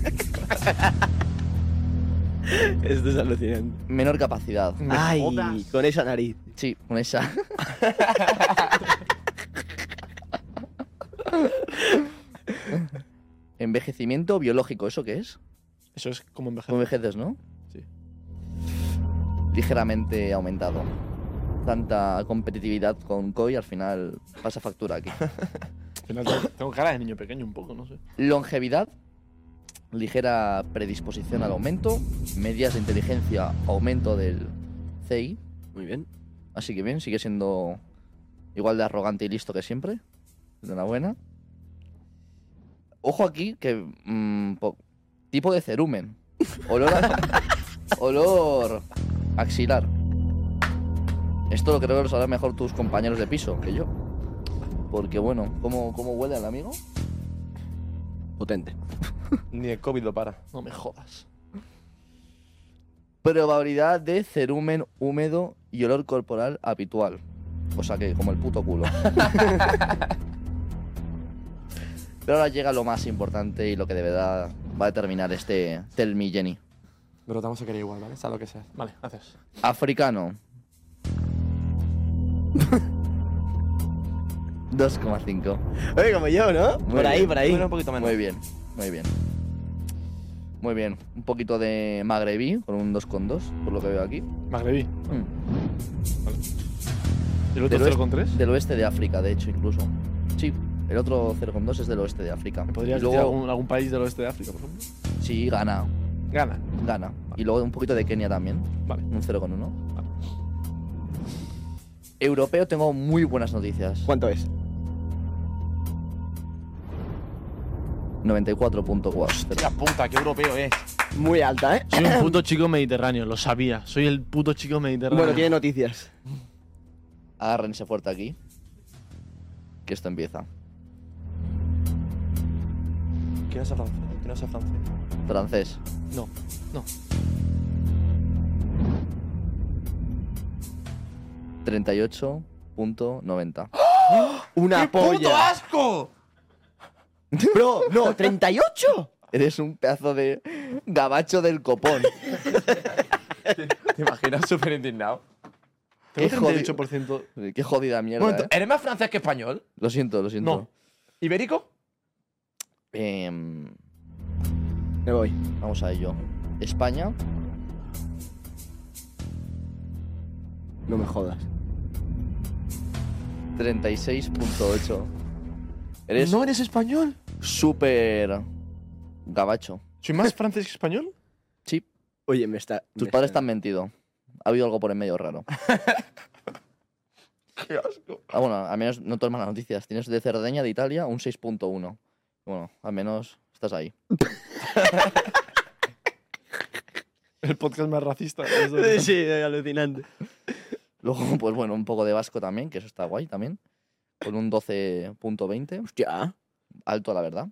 Esto es alucinante. Menor capacidad. Me Ay, jodas. con esa nariz. Sí, con esa. Envejecimiento biológico, ¿eso qué es? Eso es como envejecer. Como envejeces, ¿no? Sí. Ligeramente aumentado. Tanta competitividad con COI al final pasa factura aquí. Final tengo, tengo cara de niño pequeño un poco, no sé. Longevidad, ligera predisposición al aumento, medidas de inteligencia, aumento del CI. Muy bien. Así que bien, sigue siendo igual de arrogante y listo que siempre. Enhorabuena. Ojo aquí que mm, po- tipo de cerumen. Olor, a- olor axilar. Esto lo creo que lo sabrán mejor tus compañeros de piso que yo. Porque bueno, ¿cómo, cómo huele al amigo? Potente. Ni el COVID lo para. No me jodas. Probabilidad de cerumen húmedo y olor corporal habitual. O sea que, como el puto culo. Pero ahora llega lo más importante y lo que de verdad va a determinar este Tell Me Jenny. Pero te vamos a querer igual, ¿vale? Sea lo que sea. Vale, gracias. Africano. 2,5. Oye, como yo, ¿no? Muy por ahí, por ahí. Bueno, un poquito menos. Muy bien, muy bien. Muy bien. Un poquito de magrebí con un 2,2, por lo que veo aquí. Magrebí. Mm. ¿Y el otro Del 0,3? Del oeste de África, de hecho, incluso. Sí, el otro 0,2 es del oeste de África. ¿Me podrías Y decir luego, algún, algún país del oeste de África, por ejemplo? Sí, Ghana. Gana. Ghana. Y luego un poquito de Kenia también. Vale. Un 0,1. Vale. Europeo tengo muy buenas noticias. ¿Cuánto es? 94.4. La puta, qué europeo es. Muy alta, ¿eh? Soy un puto chico mediterráneo, lo sabía. Soy el puto chico mediterráneo. Bueno, tiene noticias. Agárrense fuerte aquí. Que esto empieza. Que no sea francés. Que no sea francés. Francés. No, no. 38.90. Una polla. asco! Bro, no, 38. Eres un pedazo de gabacho del copón. ¿Te imaginas súper indignado? Qué Tengo jodido. 38%. Qué jodida mierda. Momento, ¿eh? ¿eres más francés que español? Lo siento, lo siento. No. ¿Ibérico? Em, Me voy. vamos a ello. España, No me jodas. 36.8. Eres ¿No eres español? Súper gabacho. ¿Soy más francés que español? Sí, Oye, me está. tus me padres está- te han mentido. Ha habido algo por en medio raro. Qué asco. Ah, bueno, al menos no todas malas noticias. Tienes de Cerdeña, de Italia, un 6.1. Bueno, al menos estás ahí. El podcast más racista. Sí, es alucinante. Luego, pues bueno, un poco de vasco también, que eso está guay también. Con un 12.20. Hostia. Alto, la verdad.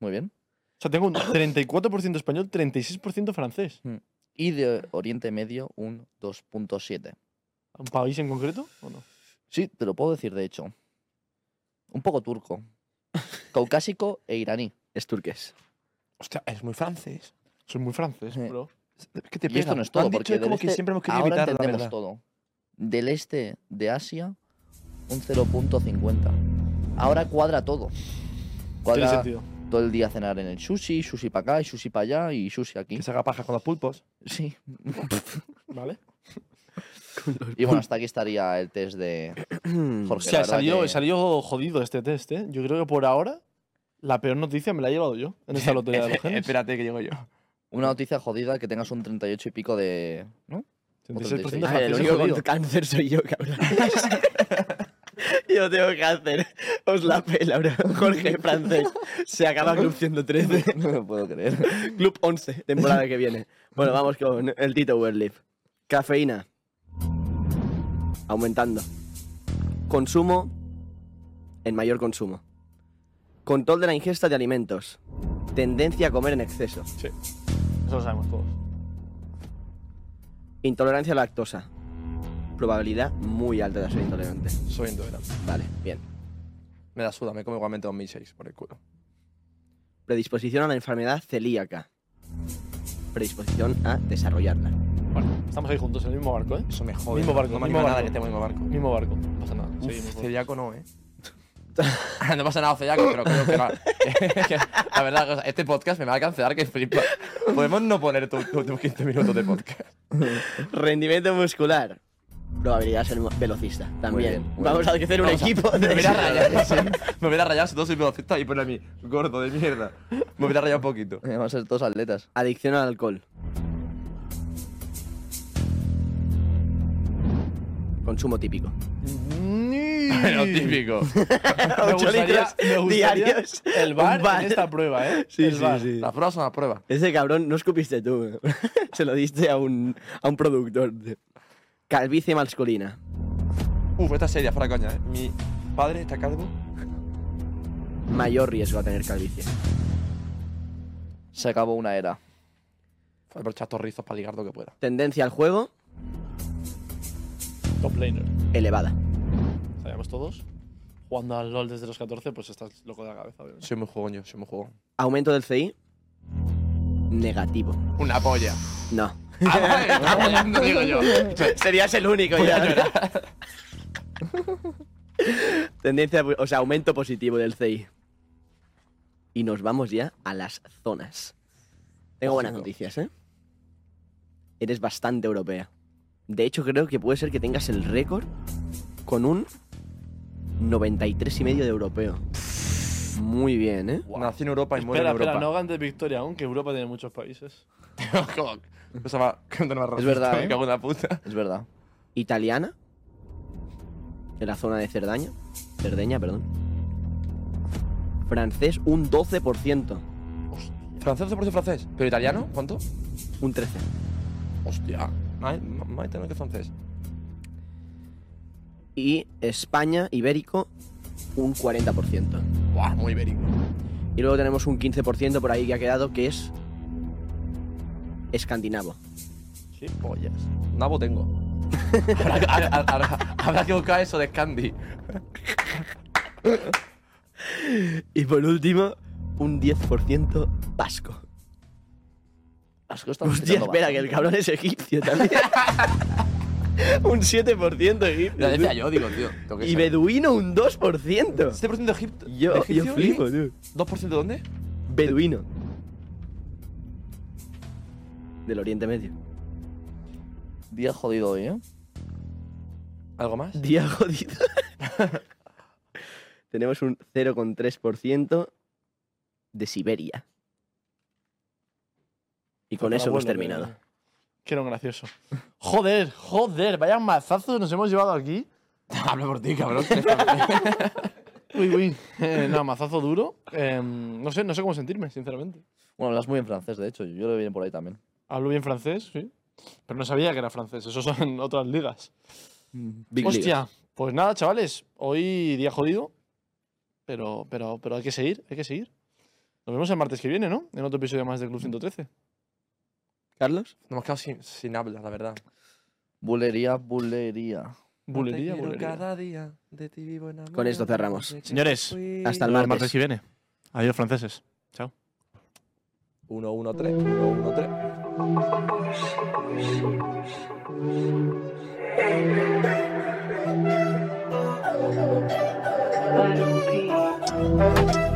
Muy bien. O sea, tengo un 34% español, 36% francés. Y de Oriente Medio, un 2.7. ¿Un país en concreto o no? Sí, te lo puedo decir, de hecho. Un poco turco. Caucásico e iraní. Es turqués. Hostia, es muy francés. Soy muy francés, Eh. bro. ¿Qué te Y esto no es han todo, dicho, porque es como que este- siempre hemos querido ahora evitar la entendemos verdad. todo. Del este de Asia, un 0.50. Ahora cuadra todo. Tiene Cuadra sentido. todo el día cenar en el sushi, sushi para acá y sushi para allá y sushi aquí. Que se haga paja con los pulpos. Sí. ¿Vale? Y bueno, hasta aquí estaría el test de O Jorge. sea, la verdad salió, que- salió jodido este test, ¿eh? Yo creo que por ahora la peor noticia me la he llevado yo en esta lotería de los genes. Espérate que llego yo. Una noticia jodida que tengas un 38 y pico de. ¿No? 36% Ah, Ay, el francés, único jodido. con cáncer soy yo, cabrón. yo tengo cáncer. Os la pela, bro. Jorge, francés. Se acaba Club 113. No me puedo creer. Club 11, temporada que viene. Bueno, vamos con el Tito Werlif. Cafeína. Aumentando. Consumo en mayor consumo. Control de la ingesta de alimentos. Tendencia a comer en exceso. Sí, eso lo sabemos todos. Intolerancia a la lactosa. Probabilidad muy alta de ser intolerante. Soy intolerante. Vale, bien. Me da suda, me como igualmente 2006 por el culo. Predisposición a la enfermedad celíaca. Predisposición a desarrollarla. Vale, estamos ahí juntos en el mismo barco, ¿eh? Eso me jode. Mismo barco, no me mismo anima nada barco. que esté en el mismo barco. Mismo barco, no pasa nada. Uf, celíaco no, ¿eh? no pasa nada, celíaco, pero creo que va. la verdad, o sea, este podcast me va a cancelar que flipa. Podemos no poner tus últimos 15 minutos de podcast. Rendimiento muscular. Probabilidad de ser velocista. También. bien, muy Vamos a hacer un Vamos a- equipo de. Me hubiera rayado, sí. Me hubiera rayado si todos soy velocista y pone a mí, gordo de mierda. Me hubiera rayado un poquito. Eh, Vamos a ser todos atletas. Adicción al alcohol. Consumo típico. Lo típico. Me Ocho gustaría, litros me gustaría diarios. el bar, bar. en esta prueba, ¿eh? Sí, el sí, bar. sí. Las pruebas son las pruebas. Ese cabrón no escupiste tú. Se lo diste a un, a un productor. Calvicie masculina. Uf, esta es seria, fuera coña, ¿eh? Mi padre está calvo. Mayor riesgo a tener calvicie. Se acabó una era. Voy a echar rizos para ligar lo que pueda. Tendencia al juego, Top laner. elevada. Sabíamos todos. Jugando al LOL desde los 14, pues estás loco de la cabeza, obviamente. Soy muy jugón yo, soy muy jugón. Aumento del CI, negativo. Una polla. No. Ah, vale, está apoyando, digo yo. Serías el único ya. Tendencia, o sea, aumento positivo del CI. Y nos vamos ya a las zonas. Tengo buenas noticias, ¿eh? Eres bastante europea. De hecho, creo que puede ser que tengas el récord con un 93 y medio de europeo. Muy bien, ¿eh? Nací en Europa y muero Espera, en espera, Europa. no hagan de victoria aún, que Europa tiene muchos países. ¿Cómo? Pensaba que no me Es verdad, Me ¿eh? cago en la puta. Es verdad. Italiana. En la zona de Cerdaña. Cerdeña, perdón. Francés, un 12%. Francés, 12% francés. ¿Pero italiano? ¿Cuánto? Un 13%. Hostia. Más más italiano que francés. Y España, ibérico, un 40%. Buah, muy ibérico. Y luego tenemos un 15% por ahí que ha quedado que es escandinavo. Sí, pollas. Nabo tengo. habrá, habrá- habrá- habrá que buscar eso de Scandi. Y por último, un 10% vasco. Asco está Hostia, espera, que el cabrón es egipcio también. un 7% egipcio. Ya decía yo, digo, tío. tengo que Y saber. beduino un 2%. 7% de Egipto. Yo, de yo egipcio flipo, y tío. ¿2% de dónde? Beduino. Del Oriente Medio. Día jodido hoy, ¿eh? ¿Algo más? Día jodido. Tenemos un 0,3% de Siberia. Y con eso hemos terminado. que- Que era un gracioso. Joder, joder, vaya mazazos nos hemos llevado aquí. Habla por ti, cabrón. Uy, uy. Eh, no, mazazo duro. Em, no sé, no sé cómo sentirme, sinceramente. Bueno, hablas muy en francés, de hecho. Yo lo veo bien por ahí también. Hablo bien francés, sí. Pero no sabía que era francés. Eso son otras ligas. Big Hostia, pues nada, chavales. Hoy día jodido. Pero, pero, pero hay que seguir, hay que seguir. Nos vemos el martes que viene, ¿no? En otro episodio más de Club 113. ¿Carlos? Nos hemos quedado sin, sin habla, la verdad. Bulería, bulería. Bulería, Te quiero bulería. cada día, de ti vivo enamorado, Con esto cerramos. de que Señores, fui- hasta el vemos martes. que viene. Adiós, franceses. Chao. 1, 1, 3, 1, 1, 3. Thank